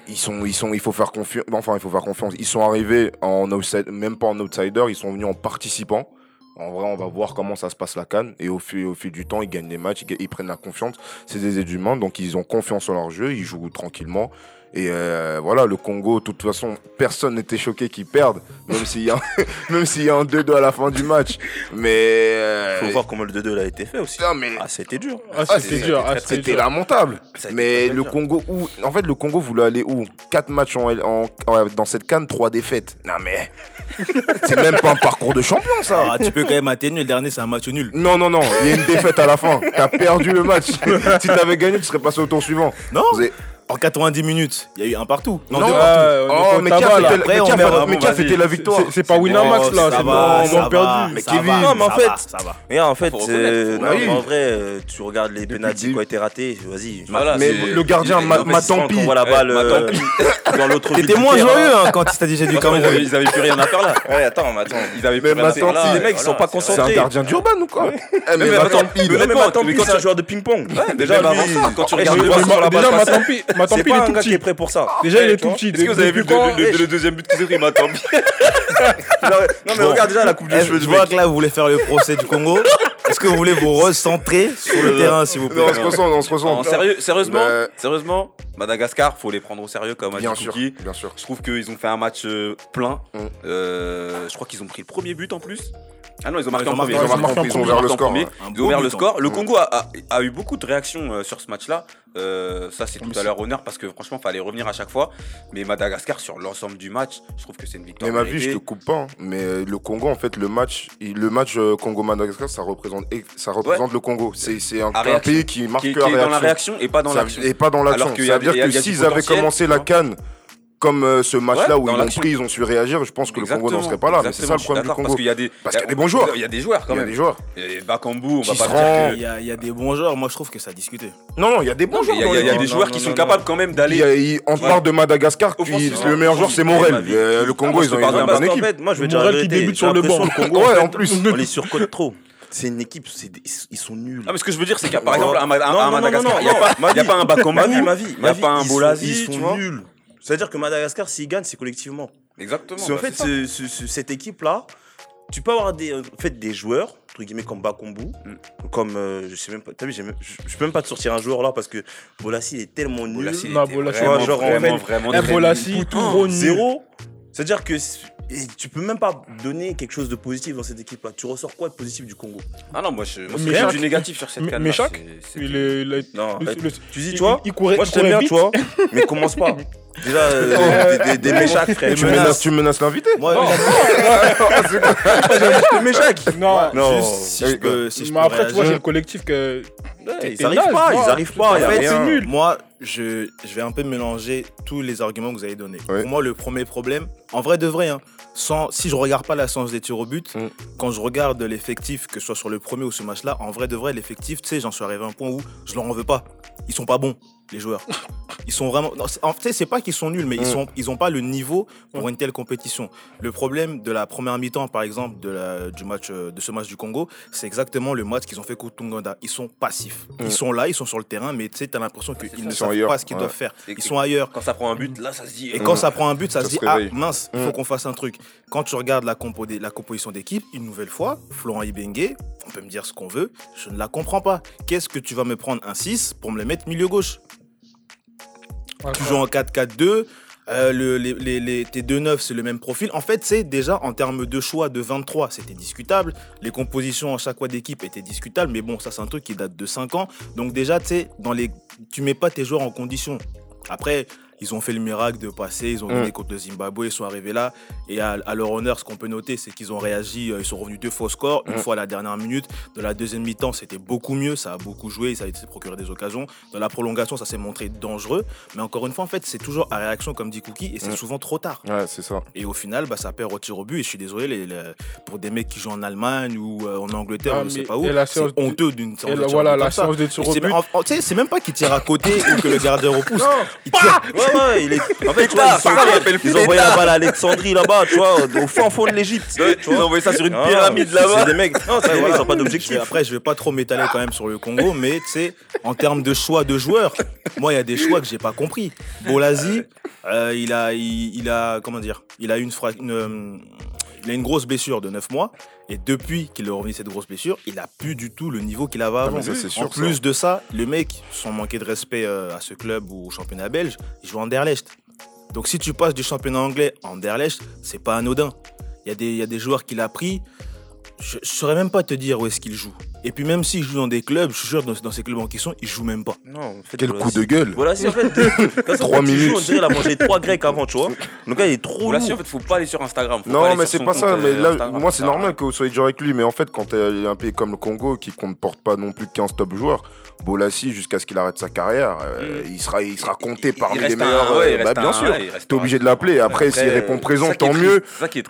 ils sont, il faut faire confiance. Ils sont arrivés en outside, même pas en outsider, ils sont venus en participant. En vrai, on va voir comment ça se passe la canne. Et au fil, du temps, ils gagnent les matchs, ils, ils prennent la confiance. C'est des êtres humains, donc ils ont confiance en leur jeu, ils jouent tranquillement. Et euh, voilà, le Congo, de toute façon, personne n'était choqué qu'ils perdent, même s'il y a, même s'il y a un 2-2 à la fin du match. Mais euh, Faut voir comment le 2-2 a été fait aussi. non, mais Ah, c'était dur. Ah, ah, c'était c'est- dur. ah, c'était c'était dur. lamentable. Mais le dur. Congo, où En fait, le Congo voulait aller où? 4 matchs en, en- en- dans cette canne, 3 défaites. Non, mais. c'est même pas un parcours de champion, ça. Ah, tu peux quand même atténuer. Le dernier, c'est un match nul. Non, non, non, il y a une défaite à la fin. T'as perdu le match. si t'avais gagné, tu serais passé au tour suivant. Non Vous avez- En 90 minutes, il y a eu un partout. Non, deux partout. Oh, mais qui a mais qui a mais fêté la victoire C'est- pas Winamax là, ça c'est va, bon, perdu. Mais Kevin, Non, mais en fait- ça va. Mais en fait, Oui. mais en vrai, euh, tu regardes les le qui ont été ratés, vas-y. Mais le gardien, Ma- mais. Quand on voit la balle euh, dans l'autre T'étais moins joyeux hein, quand il t'a dit j'ai du avaient- Cameroun. ils avaient plus rien à faire là. Ouais, attends, mais attends. Ils avaient Mais plus rien à faire Matampi, là. les mecs, ils sont pas Voilà, C'est un concentrés. gardien d'Urban ou quoi Eh, Mais mais attends, il- mais Mais mais quand c'est un joueur de ping-pong. Déjà, Même quand tu eh, regardes le Déjà, balle passée, Matampi, C'est Matampi, il pas est un tout gars qui est petit. prêt pour ça. Déjà, il est Tu tout petit. Est-ce que vous avez vu le, le deuxième but qu'ils ont pris, Matampi Non, mais regarde déjà la coupe de Eh, cheveux Je du vois que là, vous voulez faire le procès du Congo. Est-ce que vous voulez vous recentrer sur le terrain, s'il vous plaît Non, on se on se concentre. sérieux, Sérieusement, sérieusement, Madagascar, faut les prendre au sérieux comme a Bien dit sûr, bien sûr. Je trouve qu'ils ont fait un match euh, plein. Mm. Euh, je crois qu'ils ont pris le premier but en plus. Ah non, ils ont Ils marqué ont en marqué- premier. Ils ont marqué en Ils ils ont ont ouvert marqué le en score. premier. Ils ont ouvert le hein. score. Le Mm. Congo a, a- a eu beaucoup de réactions euh, sur ce match-là. Euh, ça, c'est tout à leur honneur parce que franchement, fallait revenir à chaque fois. Mais Madagascar, sur l'ensemble du match, je trouve que c'est une victoire. Mais ma vie, je te coupe pas. hein. Mais euh, le Congo, en fait, le match, il- le match Congo-Madagascar, ça représente, ça représente le Congo. C'est c'est un, un pays qui marque Qui, qui est dans la réaction. et pas dans Ça- l'action. Et pas dans l'action. Ça a veut dire il que il s'ils avaient commencé la canne comme euh, ce match-là Ouais, où ils l'ont pris, ils ont su réagir, je pense que le Congo n'en serait pas là. Mais c'est ça le problème du Congo. Parce qu'il y a des, Parce qu'il y a des bons joueurs. Il y a des joueurs quand Il y a même. des joueurs. Et Bakambu, on va Qui pas se dire rend- que- Il y, a, il y a des bons joueurs, moi je trouve que ça a discuté. Non, non, il y a des bons Non, joueurs. il y a, des joueurs qui sont capables quand même d'aller. On parle de Madagascar, le meilleur joueur c'est Morel. Euh, Le Congo, ils ont une bonne équipe. fait, moi, je vais dire Morel qui débute sur le banc. Le Congo, Ouais, en plus. on les surcote trop. C'est une équipe, c'est des- ils sont nuls. Ah, mais ce que je veux dire, c'est qu'il y a par exemple un, un- Non, un non, non, Madagascar, il n'y a, pas- a un Bakambu, il n'y a pas un ils sont- Bolazi, Ils sont nuls. C'est-à-dire que Madagascar, s'ils gagnent, c'est collectivement. Exactement. Bah, fait, c'est ce- ce- ce- cette équipe-là, tu peux avoir des, en fait, des joueurs, entre guillemets comme Bakumbu, Mm. comme euh, je sais même pas. T'as vu, j'ai même- je je peux même pas te sortir un joueur là parce que Bolassi est tellement nul. Bolassi, Non, Bolassi, vraiment, genre, en vraiment, fait, vraiment Eh, très Bolassi, nul. tout Oh, et tu peux même pas donner quelque chose de positif dans cette équipe là. Tu ressors quoi de positif du Congo? Ah non, moi, je, moi, c'est du négatif sur cette canne. mais Il est- il Non, le- le- tu dis, tu vois, il courait- moi je t'aime bien, tu vois, mais commence pas. Déjà, euh, des, des, des méchacs, frère. Tu menaces. menaces, tu menaces l'invité Moi, Des méchacs Non, Non. si je peux, si je mais après, tu vois, j'ai le collectif que. Ils arrivent pas, ils arrivent pas. En y a fait, rien. c'est nul. Moi, je, je vais un peu mélanger tous les arguments que vous avez donnés. Pour moi, le premier problème, en vrai de vrai, hein, sans, si je regarde pas la séance des tirs au but, Mm. quand je regarde l'effectif, que ce soit sur le premier ou ce match-là, en vrai de vrai, l'effectif, tu sais, j'en suis arrivé à un point où je leur en veux pas. Ils sont pas bons, les joueurs. Ils sont vraiment. non, en fait, c'est pas qu'ils sont nuls, mais ils Mm. sont, ils ont pas le niveau pour une telle compétition. Le problème de la première mi-temps, par exemple, de, la, du match, euh, de ce match du Congo, c'est exactement le match qu'ils ont fait contre Tunganda. Ils sont passifs. Mm. Ils sont là, ils sont sur le terrain, mais tu sais, t'as l'impression qu'ils ne savent ailleurs, pas ce qu'ils ouais. doivent faire. Et- Ils sont ailleurs. Quand ça prend un but, là, ça se dit. Et quand Mm. ça prend un but, ça, Ça se se dit ah mince, il Mm. faut qu'on fasse un truc. Quand tu regardes la, compo des- la composition d'équipe, une nouvelle fois, Florent Ibengue, on peut me dire ce qu'on veut, je ne la comprends pas. Qu'est-ce que tu vas me prendre un 6 pour me le mettre milieu gauche? Tu joues en 4-4-2. euh, le- les, les- les- tes deux neufs, c'est le même profil. En fait, c'est déjà en termes de choix de 23, c'était discutable. Les compositions à chaque fois d'équipe étaient discutables. Mais bon, ça, c'est un truc qui date de 5 ans. Donc, déjà, tu sais, dans les... tu mets pas tes joueurs en condition. Après, ils ont fait le miracle de passer. Ils ont gagné Mm. contre le Zimbabwe. Ils sont arrivés là. Et à, à leur honneur, ce qu'on peut noter, c'est qu'ils ont réagi. euh, Ils sont revenus deux fois au score. Une Mm. fois à la dernière minute. De la deuxième mi-temps, c'était beaucoup mieux. Ça a beaucoup joué. Ça a été procuré des occasions. Dans la prolongation, ça s'est montré dangereux. Mais encore une fois, en fait, c'est toujours à réaction, comme dit Cookie. Et c'est Mm. souvent trop tard. Ouais, c'est ça. Et au final, bah, ça perd au tir au but. Et je suis désolé, les- les- pour des mecs qui jouent en Allemagne ou euh, en Angleterre, Ah, on ne sait pas où, c'est de- honteux d'une Et de tir voilà, la séance des Et tirs au but. c'est même pas qu'il tire à côté ou que le gardien repousse. Il tire- Ouais, il est. En fait, tu vois, ils, ont envoyé la balle à Alexandrie là-bas, tu vois, au fin fond de l'Égypte. tu Ils ont envoyé ça sur une Ah, pyramide là-bas. C'est des mecs. Ils pas d'objectif. après, je vais pas trop m'étaler quand même sur le Congo, mais tu sais, en termes de choix de joueurs, moi, il y a des choix que j'ai pas compris. Bolazi, euh, il a, il, il a, comment dire, il a une, fra- une, euh, il a une grosse blessure de 9 mois, et depuis qu'il est revenu cette grosse blessure, il a plus du tout le niveau qu'il avait Ah, avant. ça, sûr, en plus de ça, le mec, sans manquer de respect euh, à ce club ou au championnat belge, il joue en Anderlecht. Donc si tu passes du championnat anglais à Anderlecht, c'est pas anodin. Il y, a des- il y a des joueurs qu'il a pris, je, je saurais même pas te dire où est-ce qu'il joue. Et puis même s'il joue dans des clubs, je suis sûr dans, dans ces clubs en question, il joue même pas. Non, en fait, Quel voilà, coup de gueule Voilà, si en fait, quand Trois on dit minutes. joue, On dirait qu'il a mangé trois grecs avant, tu vois. Le gars, il est trop Voilà, si, en fait, faut pas aller sur Instagram. faut Non, mais c'est pas ça. Mais euh, là, Instagram, moi, c'est normal que vous soyez dur avec lui. Mais en fait, quand t'es un pays comme le Congo qui comporte pas non plus 15 top joueurs, Bolassi, jusqu'à ce qu'il arrête sa carrière, euh, il sera, il sera compté il- parmi il les un- meilleurs. ouais, euh, bah, bien un- sûr. T'es obligé de l'appeler. Après, s'il répond présent, tant mieux.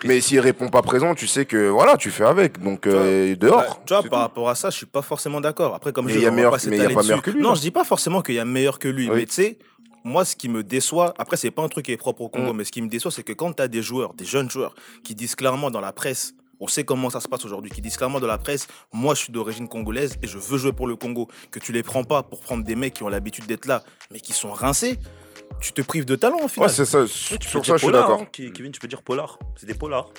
Mais s'il répond pas présent, tu sais que voilà, tu fais avec. Donc, euh, Bah, dehors. tu vois, c'est par tout. rapport à ça, je suis pas forcément d'accord. Après, comme Mais je il y a meilleur- pas mais il y a s'étaler pas meilleur que lui, Non, je dis pas forcément qu'il y a meilleur que lui, mais tu sais, moi, ce qui me déçoit, après, c'est pas un truc qui est propre au Congo, Mm. mais ce qui me déçoit, c'est que quand tu as des joueurs, des jeunes joueurs, qui disent clairement dans la presse, on sait comment ça se passe aujourd'hui, qui disent clairement dans la presse, moi, je suis d'origine congolaise et je veux jouer pour le Congo, que tu les prends pas pour prendre des mecs qui ont l'habitude d'être là, mais qui sont rincés, tu te prives de talent au Ouais, final. c'est ça. Oui, Sur ça, je suis polar, d'accord. hein, Ke- Kevin, tu peux dire polar. C'est des polars.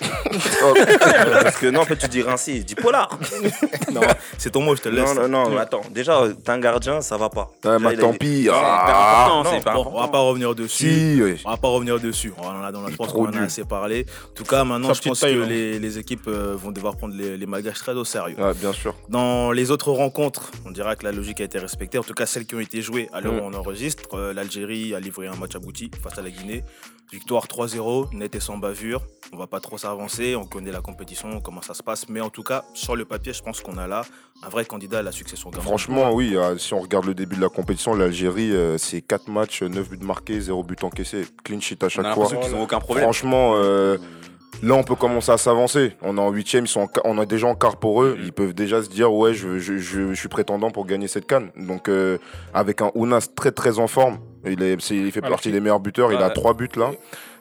Oh, Parce que non, en fait, tu dis rincé, je dis polar. non, c'est ton mot, je te laisse. Non, non, non, attends. Déjà, t'es un gardien, ça va pas. ouais, Déjà, bah, il a- tant pis. Ah, Non, bon, on va pas revenir dessus. si, ouais. On va pas revenir dessus. On en a dans la Il trop qu'on en a assez parlé. En tout cas, maintenant, je pense taille, que hein. les, les équipes euh, vont devoir prendre les, les Malgaches très au sérieux. Ouais, bien sûr. Dans les autres rencontres, on dira que la logique a été respectée. En tout cas, celles qui ont été jouées à l'heure Mm. où on enregistre. Euh, L'Algérie a livré un match abouti face à la Guinée. Victoire 3-0, net et sans bavure. On va pas trop s'avancer. On connaît la compétition, comment ça se passe. Mais en tout cas, sur le papier, je pense qu'on a là un vrai candidat à la succession. Franchement, oui, euh, si on regarde le début de la compétition, l'Algérie, euh, c'est 4 matchs, 9 buts marqués, 0 but encaissé, clean sheet à On a chaque fois. ont aucun problème. Franchement, euh, là, on peut commencer à s'avancer. On est en 8 ils sont en on est déjà en quart pour eux. Ils peuvent déjà se dire, ouais, je, je, je, je suis prétendant pour gagner cette canne. Donc, euh, avec un Ounas très très en forme, il, est, il fait partie des meilleurs buteurs, il a Ouais. 3 buts là.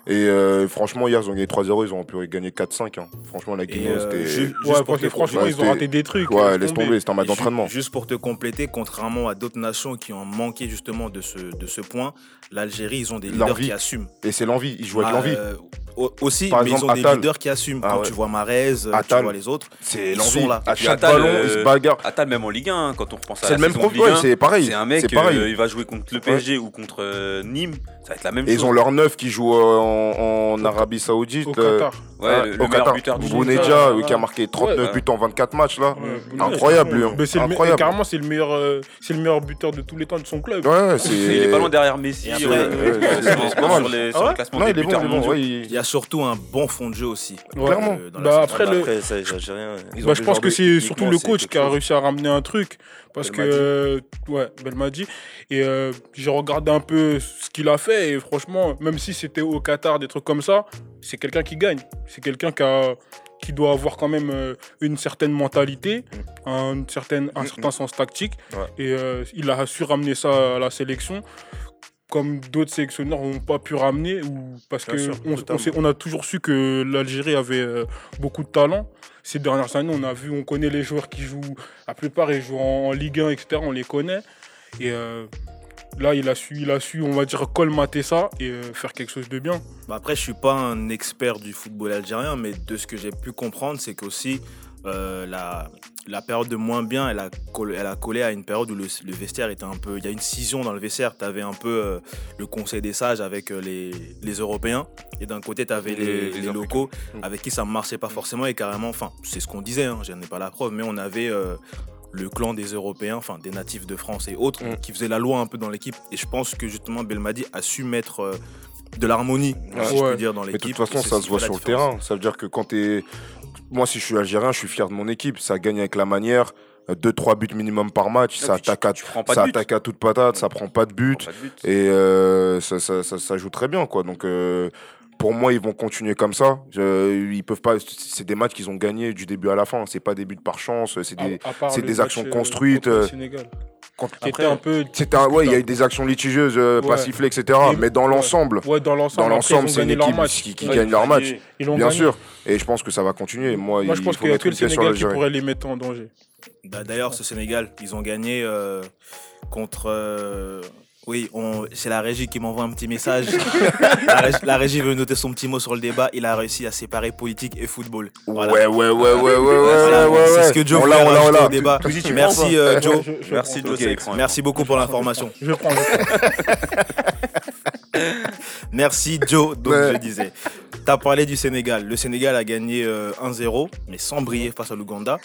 Et euh, franchement, hier, ils ont gagné 3-0, ils ont pu gagner 4-5. hein. Franchement, la Guinée, euh, c'était. ju- Ouais, franchement, ils ont raté des trucs. Ouais, laisse tomber, c'était un match d'entraînement. Juste pour te compléter, contrairement à d'autres nations qui ont manqué justement de ce, de ce point, l'Algérie, ils ont des leaders L'envie. qui assument. Et c'est l'envie, ils jouent avec Ah, l'envie. euh, au- aussi, Par mais exemple, ils ont des leaders qui assument. Ah Quand ouais. tu vois Marez, tu vois les autres. C'est Ils l'envie. sont là. À chaque ballon, euh, il se bagarre. Attal, même en Ligue 1, hein, quand on repense à C'est la le même 1, c'est pareil. C'est un mec, il va jouer contre le PSG ou contre Nîmes, ça va être la même Et chose. ils ont leur neuf qui joue euh, en, en Arabie Saoudite. Au euh, Qatar. Ouais, hein, le, le au meilleur Qatar. buteur du monde. Bounedja, Ouais, euh, qui a marqué 39 ouais. buts en 24 matchs là. Ouais. Incroyable lui. hein. Mais c'est le me- Incroyable. carrément, c'est le meilleur, euh, c'est le meilleur buteur de tous les temps de son club. Ouais, Il est pas loin derrière Messi. Euh, sur- Ah le classement des il buteurs mondiaux. y a surtout un bon fond de jeu aussi. Clairement. Bah, après, ont Bah, je pense que c'est surtout le coach qui a réussi à ramener un truc. Parce que, ouais, Belmadi. Et j'ai regardé un peu ce qu'il a fait. Et franchement, même si c'était au Qatar, des trucs comme ça, c'est quelqu'un qui gagne. C'est quelqu'un qui, a- qui doit avoir quand même euh, une certaine mentalité, un, certaine, un Mm, certain sens tactique. Ouais. Et euh, il a su ramener ça à la sélection. Comme d'autres sélectionneurs n'ont pas pu ramener, ou parce Bien que sûr, on, on totalement. sait- on a toujours su que l'Algérie avait euh, beaucoup de talent. Ces dernières années, on a vu, on connaît les joueurs qui jouent. La plupart, ils jouent en, en Ligue 1, etc. On les connaît. Et euh, là, il a su, il a su, on va dire, colmater ça et euh, faire quelque chose de bien. Bah après, je suis pas un expert du football algérien, mais de ce que j'ai pu comprendre, c'est qu'aussi euh, la, la période de moins bien, elle a, collé, elle a collé à une période où le, le vestiaire était un peu. Il y a une scission dans le vestiaire. Tu avais un peu euh, le conseil des sages avec euh, les, les Européens, et d'un côté, tu avais les, Les- les les Africains. locaux Mm. avec qui ça ne marchait pas forcément, et carrément, enfin, c'est ce qu'on disait, hein, je n'en ai pas la preuve, mais on avait. Euh, le clan des Européens, enfin des natifs de France et autres, Mm. qui faisaient la loi un peu dans l'équipe. Et je pense que justement Belmadi a su mettre euh, de l'harmonie, Ouais. si je Ouais. peux dire, dans Mais de l'équipe. toute façon, ça se voit sur le terrain. Ça veut dire que quand t'es. Moi, si je suis algérien, je suis fier de mon équipe. Ça gagne avec la manière. 2-3 buts minimum par match. Ah, Ça attaque à, ça attaque à toute patate. Ça prend pas de but. Pas de but. Et euh, ça, ça, ça- ça joue très bien, quoi. Donc, euh, pour moi, ils vont continuer comme ça. Je- ils peuvent pas. C'est des matchs qu'ils ont gagnés du début à la fin. C'est pas des buts par chance. C'est des. À- à part c'est le des match, actions euh, construites, euh, un peu. C'était un- ouais, il y a eu des actions litigieuses, euh, pas sifflées, etc. Et- mais dans ouais. l'ensemble, Ouais, dans l'ensemble. dans c'est une équipe qui, qui Ouais, gagne leur match. Ils Bien gagné. sûr. Et je pense que ça va continuer. Moi, Moi, il je pense faut qu'il y a que le une pièce sur Sénégal qui pourrait les mettre en danger. Bah, D'ailleurs, ce Sénégal, ils ont gagné euh, contre. Oui, on- c'est la régie qui m'envoie un petit message. la, régie, la régie veut noter son petit mot sur le débat. Il a réussi à séparer politique et football. Voilà. Ouais, ouais, ouais, ouais, ouais, ouais, Voilà, ouais, ouais, c'est ce que Joe On voulait l'a, on au débat. Tu Merci prends, euh, Joe. je- je Merci. Joe. Merci beaucoup pour l'information. Je prends. Merci Joe. Donc Ouais. je disais, tu as parlé du Sénégal. Le Sénégal a gagné euh, 1-0, mais sans briller face à l'Ouganda.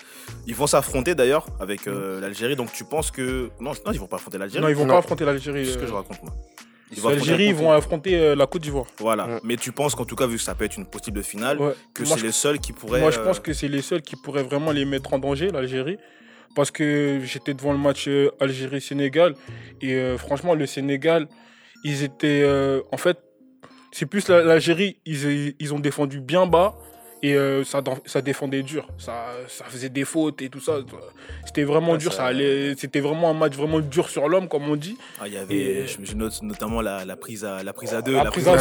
Ils vont s'affronter d'ailleurs avec euh, l'Algérie. Donc tu penses que non, non, ils vont pas affronter l'Algérie. Non, ils vont Non. pas affronter l'Algérie. C'est ce que euh, je raconte moi? L'Algérie, ils la vont affronter euh, la Côte d'Ivoire. Voilà. Ouais. Mais tu penses qu'en tout cas, vu que ça peut être une possible finale, Ouais. que c'est je- les seuls qui pourraient. Moi, je euh, pense que c'est les seuls qui pourraient vraiment les mettre en danger, l'Algérie. Parce que j'étais devant le match euh, Algérie-Sénégal. Et euh, franchement, le Sénégal, ils étaient. euh, en fait, c'est plus la- l'Algérie, ils, ils ont défendu bien bas. Et euh, ça, ça défendait dur. Ça, ça faisait des fautes et tout ça. C'était vraiment Ouais, dur. ça- Ça allait, c'était vraiment un match vraiment dur sur l'homme, comme on dit. ah, il y avait, Et- je, note notamment la, la prise à la prise à deux, La la prise prise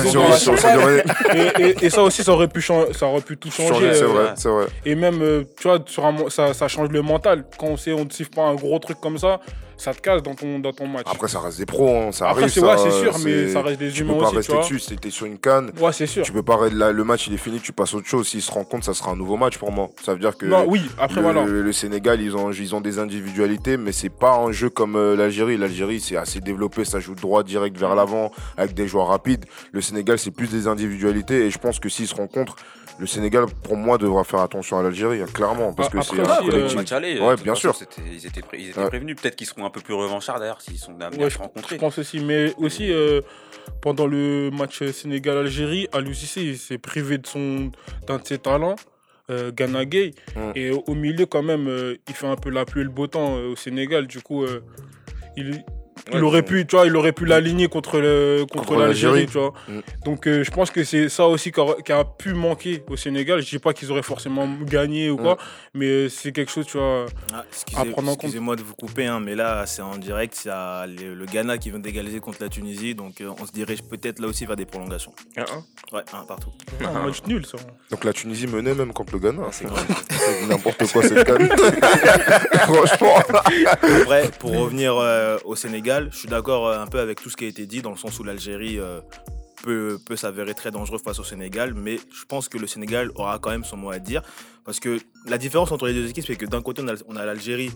à deux, et, et- et ça aussi, ça aurait pu, chan- ça aurait pu tout changer. changer, C'est euh, vrai, c'est vrai. Et même, euh, tu vois, sur un ça, ça change le mental. Quand on sait, on ne siffle pas un gros truc comme ça, ça te casse dans ton, dans ton match. Après, ça reste des pros, hein. ça Après, arrive. ouais, c'est sûr, mais ça reste des Tu humains peux pas aussi, tu rester dessus. C'était sur une canne. Ouais, c'est sûr. Tu peux pas. Là, le match, il est fini, tu passes à autre chose. S'ils se rendent compte, ça sera un nouveau match pour moi. Ça veut dire que. Non, oui, après, le, voilà. le Sénégal, ils ont, ils ont des individualités, mais c'est pas un jeu comme euh, l'Algérie. L'Algérie, c'est assez développé, ça joue droit, direct vers l'avant, avec des joueurs rapides. Le Sénégal, c'est plus des individualités, et je pense que s'ils se rencontrent, le Sénégal, pour moi, devra faire attention à l'Algérie, hein, clairement, parce Ah, que après c'est un euh, collectif. match aller, Ouais, toute bien sûr. c'était- Ils étaient, pré- ils étaient Ouais. prévenus. Peut-être qu'ils seront un peu plus revanchards d'ailleurs s'ils sont amenés Ouais, à je, se rencontrer. je pense aussi. Mais aussi, euh, pendant le match Sénégal-Algérie, il s'est privé de son, d'un de ses talents. Euh. Mm. Et au, au milieu, quand même, euh, il fait un peu la pluie et le beau temps euh, au Sénégal. Du coup, euh, il, il Ouais, aurait pu, tu vois, il aurait pu l'aligner contre le contre, Contre l'Algérie, tu vois. Mm. Donc, euh, je pense que c'est ça aussi qui a, pu manquer au Sénégal. Je dis pas qu'ils auraient forcément gagné ou quoi, mais euh, c'est quelque chose, tu vois. Ah, excusez- à prendre en compte. Excusez-moi de vous couper, hein, mais là, c'est en direct. Il y a le, le Ghana qui vient d'égaliser contre la Tunisie. Donc, euh, on se dirige peut-être là aussi vers des prolongations. Un, un. Ouais, un partout. Un match nul, ça. Donc la Tunisie menait même contre le Ghana. Ah, c'est grave. C'est n'importe quoi cette canne. Franchement. Après, pour revenir euh, au Sénégal, je suis d'accord euh, un peu avec tout ce qui a été dit, dans le sens où l'Algérie, euh, peut, peut s'avérer très dangereux face au Sénégal, mais je pense que le Sénégal aura quand même son mot à dire. Parce que la différence entre les deux équipes, c'est que d'un côté, on a, on a l'Algérie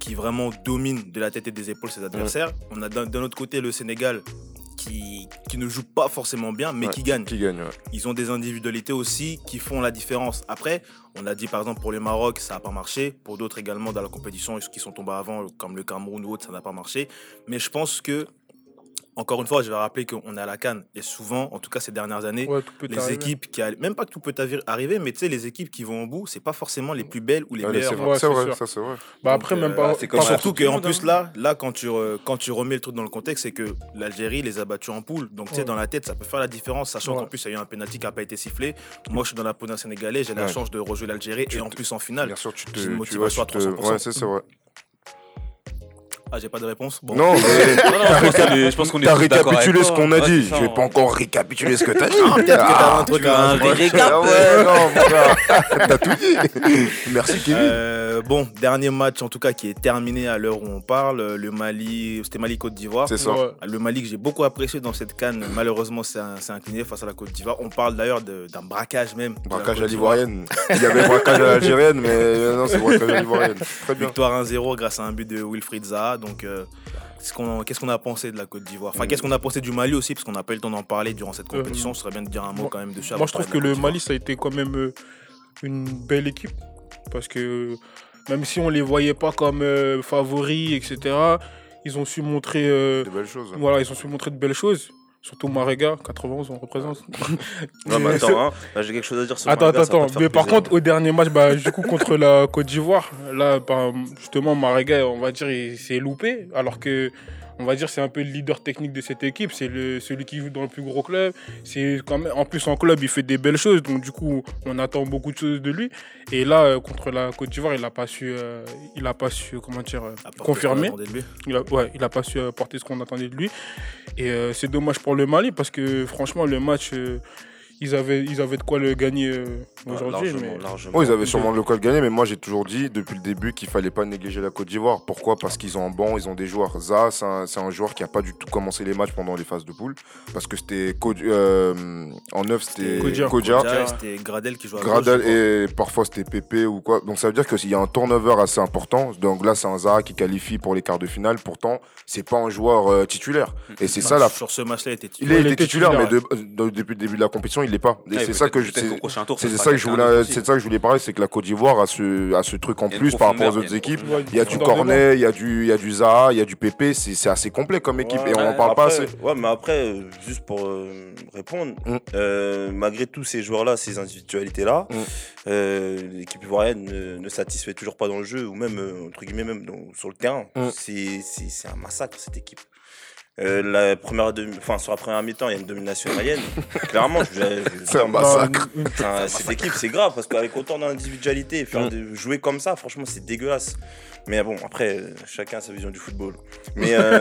qui vraiment domine de la tête et des épaules ses adversaires. On a d'un d'un autre côté le Sénégal qui, qui ne joue pas forcément bien, mais Ouais, qui gagne. Qui gagne, ouais. Ils ont des individualités aussi qui font la différence. Après, on a dit par exemple pour le Maroc, ça n'a pas marché. Pour d'autres également dans la compétition qui sont tombés avant, comme le Cameroun ou autre, ça n'a pas marché. Mais je pense que, encore une fois, je vais rappeler qu'on est à la Cannes. Et souvent, en tout cas ces dernières années, Ouais, les équipes qui a- même pas que tout peut arriver, mais tu sais, les équipes qui vont au bout, c'est pas forcément les plus belles ou les Allez, meilleures. c'est Ouais, vrai, c'est vrai, sûr. ça c'est vrai. Bah après, euh, même pas. c'est pas comme Enfin, ça, surtout qu'en plus hein. là, là quand, tu re- quand tu remets le truc dans le contexte, c'est que l'Algérie les a battus en poule. Donc tu sais, Ouais. dans la tête, ça peut faire la différence, sachant Ouais. qu'en plus, il y a eu un penalty qui n'a pas été sifflé. Moi, je suis dans la peau d'un Sénégalais, j'ai la Ouais. chance de rejouer l'Algérie et en plus en finale. Bien sûr, tu te. Motivation vois, tu à te- 300%. Ouais, c'est vrai. Ah, j'ai pas de réponse Bon. Non, mais. Non, non, je pense qu'on est- je pense qu'on est T'as récapitulé ce qu'on a Ouais, dit. Je vais on- pas encore récapituler ce que t'as dit. Ah, peut-être que t'as un truc à récap, Ah ouais, non, mon gars. T'as tout dit. Merci, Kevin. Euh, bon, dernier match en tout cas qui est terminé à l'heure où on parle. Le Mali, c'était Mali-Côte d'Ivoire. C'est ça. Ouais. Le Mali que j'ai beaucoup apprécié dans cette canne, malheureusement, c'est incliné face à la Côte d'Ivoire. On parle d'ailleurs de- d'un braquage même. de Braquage à l'ivoirienne. Il y avait braquage à l'algérienne, mais euh, non, c'est braquage à l'ivoirienne. Victoire 1-0 grâce à un but de Wilfried Zaha. Donc, euh, qu'est-ce qu'on a pensé de la Côte d'Ivoire? Enfin, qu'est-ce qu'on a pensé du Mali aussi? Parce qu'on n'a pas eu le temps d'en parler durant cette Euh, compétition. Ce serait bien de dire un mot moi- quand même dessus. Moi, avant je de trouve que de le. Mali, ça a été quand même euh, une belle équipe. Parce que même si on les voyait pas comme euh, favoris, etc., ils ont su montrer, euh, De belles choses. voilà, ils ont su montrer de belles choses. Surtout Marega, 91, on représente. Non, mais attends, hein. Là, j'ai quelque chose à dire sur Attends, Marga, attends, attends. Mais par plaisir. contre, au dernier match, bah, du coup, contre la Côte d'Ivoire, là, bah, justement, Marega, on va dire, il s'est loupé. Alors que, on va dire, c'est un peu le leader technique de cette équipe. C'est le, celui qui joue dans le plus gros club. C'est quand même, en plus, en club, il fait des belles choses. Donc, du coup, on attend beaucoup de choses de lui. Et là, euh, contre la Côte d'Ivoire, il n'a pas su, euh, il a pas su, comment dire, euh, confirmer. Il a, ouais, il a pas su apporter ce qu'on attendait de lui. Et c'est dommage pour le Mali parce que franchement, le match, ils, avaient, ils avaient de quoi le gagner euh, aujourd'hui. mais... Oui, ils avaient sûrement le col gagné, mais moi j'ai toujours dit depuis le début qu'il fallait pas négliger la Côte d'Ivoire. Pourquoi? Parce qu'ils ont un banc, ils ont des joueurs. Za, c'est un, joueur qui a pas du tout commencé les matchs pendant les phases de poule. Parce que c'était. Euh, en neuf, c'était Kodja. C'était Gradel qui joue à Gradel gauche, et parfois c'était Pépé ou quoi. Donc ça veut dire qu'il y a un turnover assez important. Donc là, c'est un Zaha qui qualifie pour les quarts de finale. Pourtant, c'est pas un joueur euh, titulaire. Et c'est ça la. Sur ce match-là, il était titulaire. a il était titulaire, mais de- de- depuis le début de la compétition, il l'est pas. Et Ouais, c'est ça que je. c'est- ça que je voulais, c'est ça que je voulais parler, c'est que la Côte d'Ivoire a ce, a ce truc en plus par rapport aux autres équipes. Il y a du. Cornet, il y a du, il y a du Zaha, il y a du PP, c'est c'est assez complet comme équipe et on en parle pas assez. Ouais, mais après, euh, juste pour euh, répondre, Mm. euh, malgré tous ces joueurs-là, ces individualités-là, Mm. l'équipe ivoirienne ne, satisfait toujours pas dans le jeu, ou même, entre guillemets, même sur le terrain. Mm. C'est un massacre, cette équipe. Euh, la première demi- enfin, sur la première mi-temps, il y a une domination malienne. Clairement, je, je- C'est un massacre. Enfin, cette équipe, c'est grave parce qu'avec autant d'individualité, Mm. jouer comme ça, franchement, c'est dégueulasse. Mais bon, après, chacun a sa vision du football. Mais euh,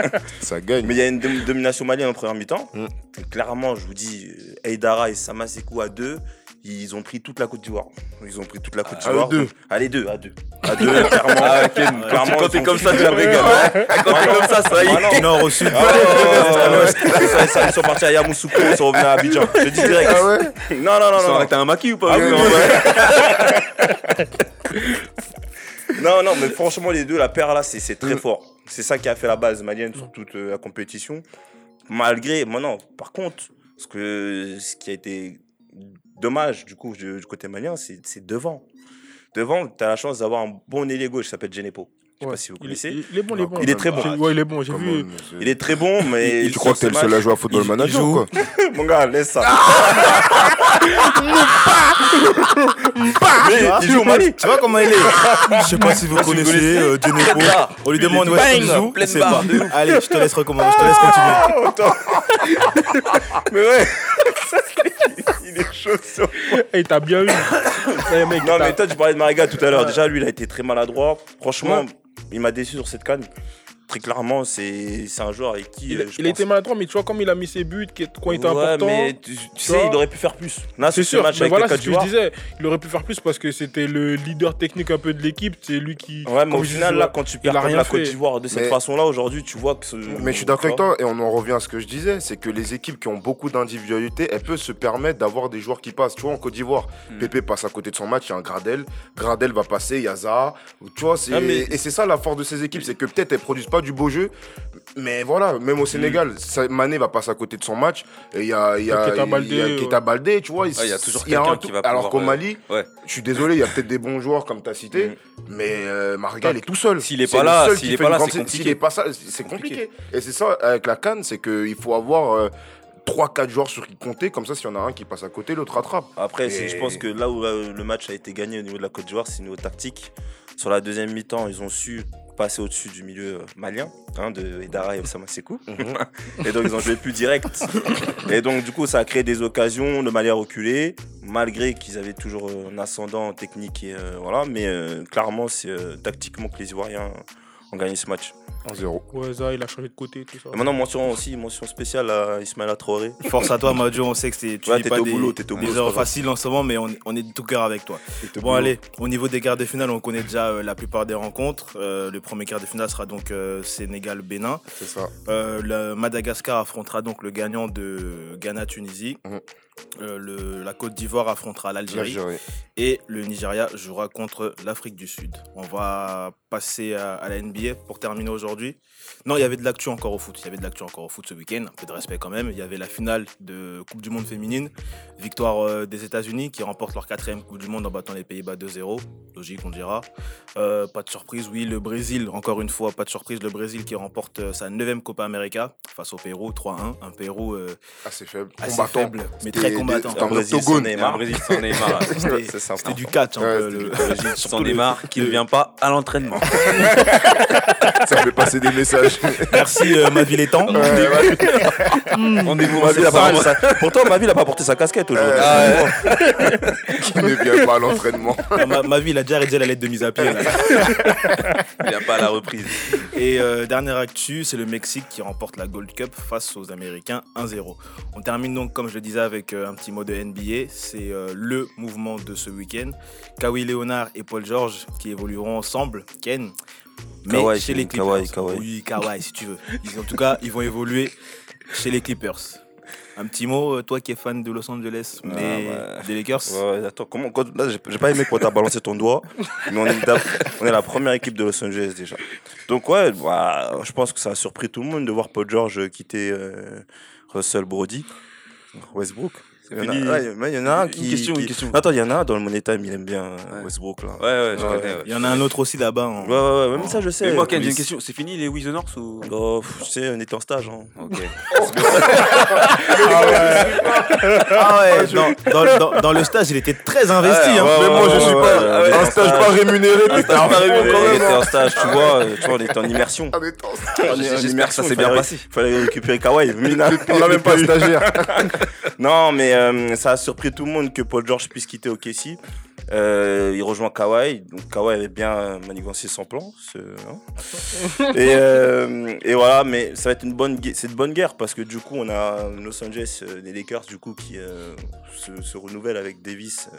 Ça gagne. mais il y a une dom- domination malienne en première mi-temps. Mm. Clairement, je vous dis, Eidara et Samasekou à deux, ils ont pris toute la Côte d'Ivoire. Ils ont pris toute la Côte À d'Ivoire. eux deux. À les deux, à deux. À deux, clairement. Ah, ok. clairement, Quand t'es comme ça, tu la régales. Quand t'es comme ça, ça y Ah non. est. Du nord au sud. Ah, Ils sont partis à Yamoussoukro, ils sont revenus à Abidjan. Je te dis direct. Ah ouais Non, non, non, Ils sont non. arrêtés un maquis ou pas Ah Non, non, mais franchement, les deux, la paire là, c'est c'est très Mm. fort. C'est ça qui a fait la base malienne sur toute euh, la compétition. Malgré, maintenant, par contre, ce, que, ce qui a été dommage du coup du, du côté malien, c'est devant. Devant, tu as la chance d'avoir un bon ailier gauche qui s'appelle Genepo. Je sais Ouais. pas si vous Il est, connaissez. il- il est bon, il est bon. Il est très bon. Ouais, il est bon. J'ai vu. on, Il est très bon, mais. Et tu crois que t'es le seul à jouer à Football il- Manager joue. ou quoi Mon gars, laisse ça. mais il joue au Mali. Tu vois comment il est? Je sais pas si vous connaissez euh, Dionepo. On lui demande où est-ce qu'il joue. pas. Allez, je te laisse recommencer. Je te laisse continuer. Mais ouais. Il est chaud sur Hey, t'as bien eu. Mec, Non, t'as- mais toi, tu parlais de Mariga tout à l'heure. Déjà, lui, il a été très maladroit. Franchement, il m'a déçu sur cette canne. Très clairement, c'est c'est un joueur avec qui. Il, euh, je il pense- était maladroit, mais tu vois, comme il a mis ses buts, qui- quand il était Ouais, important. mais tu, tu sais, vois. il aurait pu faire plus. Là, C'est sûr, match mais avec voilà, ce que je disais. Il aurait pu faire plus parce que c'était le leader technique un peu de l'équipe. C'est lui qui. Ouais, mais au final, là, quand tu perds rien la Côte d'Ivoire de cette Mais- façon-là, aujourd'hui, tu vois que. ce- Mais je suis d'accord avec toi, et on en revient à ce que je disais, c'est que les équipes qui ont beaucoup d'individualité, elles peuvent se permettre d'avoir des joueurs qui passent. Tu vois, en Côte d'Ivoire, Mm. Pépé passe à côté de son match, il y a un Gradel, Gradel va passer, il y a Zaha. Tu vois, c'est... Ah, mais- et c'est ça la force de ces équipes, c'est que peut-être elles produisent pas du beau jeu, mais voilà, même au Sénégal, ça- Mané va passer à côté de son match, et il y a, il y a, Keita il y a Baldé. Baldé, tu vois. Il y a toujours un quelqu'un qui va Alors qu'au euh, Mali, ouais. je suis désolé, il y a peut-être des bons joueurs comme tu as cité, Mm. mais euh, Margal est tout seul. S'il est C'est pas là, s'il qui est fait pas là, c'est compliqué. est pas ça, c'est compliqué. Et c'est ça avec la canne, c'est qu'il faut avoir euh, 3-4 joueurs sur qui compter, comme ça, s'il y en a un qui passe à côté, l'autre rattrape. Après, Et- je pense que là où euh, le match a été gagné au niveau de la Côte d'Ivoire, c'est au niveau tactique. Sur la deuxième mi-temps, ils ont su passer au-dessus du milieu euh, malien, hein, de Edara et Osama Sekou. et donc, ils ont joué plus direct. et donc, du coup, ça a créé des occasions. Le Mali a reculé, malgré qu'ils avaient toujours euh, un ascendant technique. Et, euh, voilà, mais euh, clairement, c'est euh, tactiquement que les Ivoiriens ont gagné ce match. 1-0. Ouais, ça, il a changé de côté, tout ça. Et maintenant, mention aussi, mention spéciale à Ismaïla Traoré. Force à toi, Madio. On sait que c'est- tu Ouais, n'es t'étais pas au des, boulot, t'étais au des boulot, heures c'est pas grave. faciles en ce moment, mais on, on est de tout cœur avec toi. Bon, boulot. allez, au niveau des quarts de finale, on connaît déjà euh, la plupart des rencontres. Euh, le premier quart de finale sera donc euh, Sénégal-Bénin. C'est ça. Euh, le Madagascar affrontera donc le gagnant de Ghana-Tunisie. Mhm. Euh, le- la Côte d'Ivoire affrontera l'Algérie. L'Algérie. Et le Nigeria jouera contre l'Afrique du Sud. On va passer à, à la NBA pour terminer aujourd'hui. Non, il y avait de l'actu encore au foot. Il y avait de l'actu encore au foot ce week-end. Un peu de respect quand même. Il y avait la finale de Coupe du Monde féminine. Victoire euh, des États-Unis qui remportent leur quatrième Coupe du Monde en battant les Pays-Bas 2-0. Logique, on dira. Euh, pas de surprise, oui. Le Brésil, encore une fois, pas de surprise. Le Brésil qui remporte euh, sa neuvième Copa América face au Pérou 3-1. Un Pérou euh, Assez faible. assez Combattant. faible, mais très combattant. c'était un Brésil sans Neymar. Un Brésil sans Neymar. C'était- du catch un Ouais, peu. le- Brésil. sans le- Neymar qui ne le- vient pas à l'entraînement. Ça fait passer des messages. Merci euh, ma ville étant. Ouais, ouais. Rendez-vous en Ma ville a pas septembre. porté sa- Pourtant, ma ville n'a pas porté sa casquette aujourd'hui. Euh, Qui ne vient pas à l'entraînement. ma, ma ville a déjà rédigé la lettre de mise à pied. là. Il vient pas à la reprise. Et euh, dernière actu, c'est le Mexique qui remporte la Gold Cup face aux Américains 1-0. On termine donc, comme je le disais, avec euh, un petit mot de NBA. C'est euh, le mouvement de ce week-end. Kawhi Leonard et Paul George qui évolueront ensemble. Ken. Mais chez les Clippers. Oui, Kawhi, si tu veux. Ils- en tout cas, ils vont évoluer chez les Clippers. Un petit mot, euh, toi qui es fan de Los Angeles, mais bah. des Lakers. Ouais, attends, comment, là, j'ai pas aimé quand t'as balancé ton doigt, mais on est, d'ab- on est la première équipe de Los Angeles déjà. Donc, ouais, bah, je pense que ça a surpris tout le monde de voir Paul George quitter euh, Russell Brody, Westbrook. Il y, en a, ouais, il y en a un Une qui. question, qui- une question. Attends, il y en a un dans le Money Time, il aime bien euh, Ouais. Westbrook là. Ouais, ouais, je Ouais, connais. ouais. Il y en a un autre aussi là-bas. en- Ouais, ouais, ouais, même ça je sais. Mais moi, Ken, j'ai une question. C'est fini les Wizards ou? Oh, tu sais, on était en stage. Hein. Ok. Ah ouais, dans, dans- dans- dans le stage, il était très investi. Ouais, hein. ouais, Mais moi, je suis pas. ouais, ouais, un ouais, stage ouais. pas rémunéré, t'étais à fond On quand même. était en stage, tu vois, euh, tu vois, on était en immersion. Ah, On est en J'espère que ça immersion, s'est il bien fallait- passé. Il fallait récupérer Kawhi. Mina, On n'a même pas de stagiaire. Non, mais euh, ça a surpris tout le monde que Paul George puisse quitter OKC. Euh, il rejoint Kawhi. Donc Kawhi avait bien euh, manigancé son plan. ce- hein. et, euh, et voilà, mais ça va être une bonne, c'est une bonne guerre parce que du coup, on a Los Angeles, euh, les Lakers, du coup, qui euh, se, se renouvellent avec Davis euh,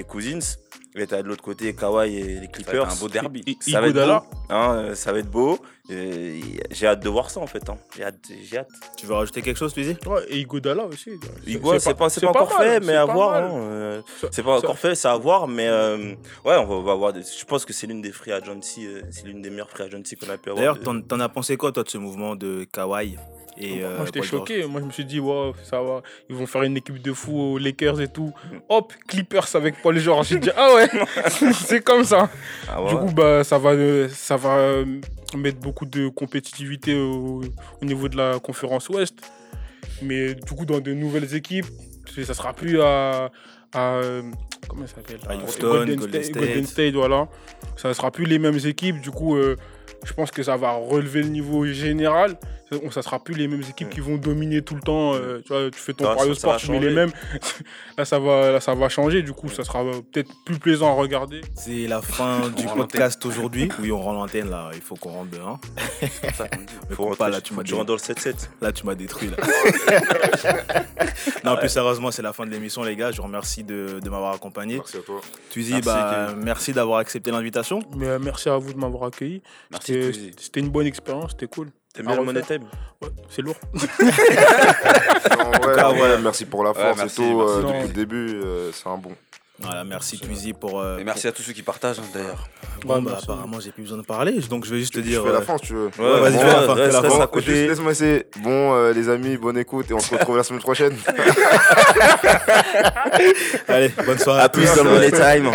et Cousins. Et t'as de l'autre côté Kawhi et les Ça Clippers. un beau derby. I- Ça va être Iguodala. beau. hein, euh, ça va être beau. J'ai hâte de voir ça en fait. hein. J'ai hâte. J'ai hâte. Tu veux rajouter quelque chose, tu dis Ouais, et Igodala aussi. Igual, c'est pas, c'est pas encore mal, fait, mais à pas voir. hein, euh, Ça- C'est pas ça- encore fait, c'est à voir, mais euh, ouais, on va, on va voir. des- Je pense que c'est l'une des free agency, euh, c'est l'une des meilleures free agency qu'on a pu avoir. D'ailleurs, t'en t'en as pensé quoi, toi, de ce mouvement de Kawhi et euh, Moi j'étais Paul George choqué, moi je me suis dit, wow, ça va, ils vont faire une équipe de fous aux Lakers et tout. Mm. Hop, Clippers avec Paul George. J'ai dit, ah ouais, c'est comme ça. Ah ouais, Du coup, bah, ça va, euh, ça va euh, mettre beaucoup de compétitivité au, au niveau de la conférence Ouest. Mais du coup, dans de nouvelles équipes, ça sera plus à. À, euh, comment ça s'appelle Golden, Golden State. Golden State, voilà. Ça sera plus les mêmes équipes. Du coup, euh, je pense que ça va relever le niveau général. Ça- ça sera plus les mêmes équipes qui vont dominer tout le temps. euh, tu vois, tu fais ton Ça va- pari au ça sport, tu mets les mêmes. là, ça va, là, ça va changer. Du coup, ça sera euh, peut-être plus plaisant à regarder. C'est la fin du podcast aujourd'hui. Oui, on rend l'antenne là. Il faut qu'on rentre dedans. C'est ça qu'on dit. Mais Faut coupe pas, là, tu m'as dans le 7-7. Là, tu m'as détruit. Là. non, plus sérieusement, c'est la fin de l'émission, les gars. Je vous remercie de, de m'avoir accompagné. Merci à toi. Tuzi, Merci, bah, merci d'avoir accepté l'invitation. Mais euh, merci à vous de m'avoir accueilli. C'était une bonne expérience, c'était cool. T'aimes bien le. Money Time Ouais, c'est lourd. Cas, vrai, ouais. merci pour la force merci, et tout. euh, depuis le début, euh, c'est un bon. Voilà, merci Tuzi pour. euh, Et merci à tous ceux qui partagent hein, d'ailleurs. Bon, bah, apparemment, j'ai plus besoin de parler. Donc, je vais juste te Je dire. fais la fin si tu veux. Ouais, vas-y, bon, fais la fin, laisse-moi essayer. Bon, euh, les amis, bonne écoute et on se retrouve la semaine prochaine. Allez, bonne soirée À plus dans le Money Time.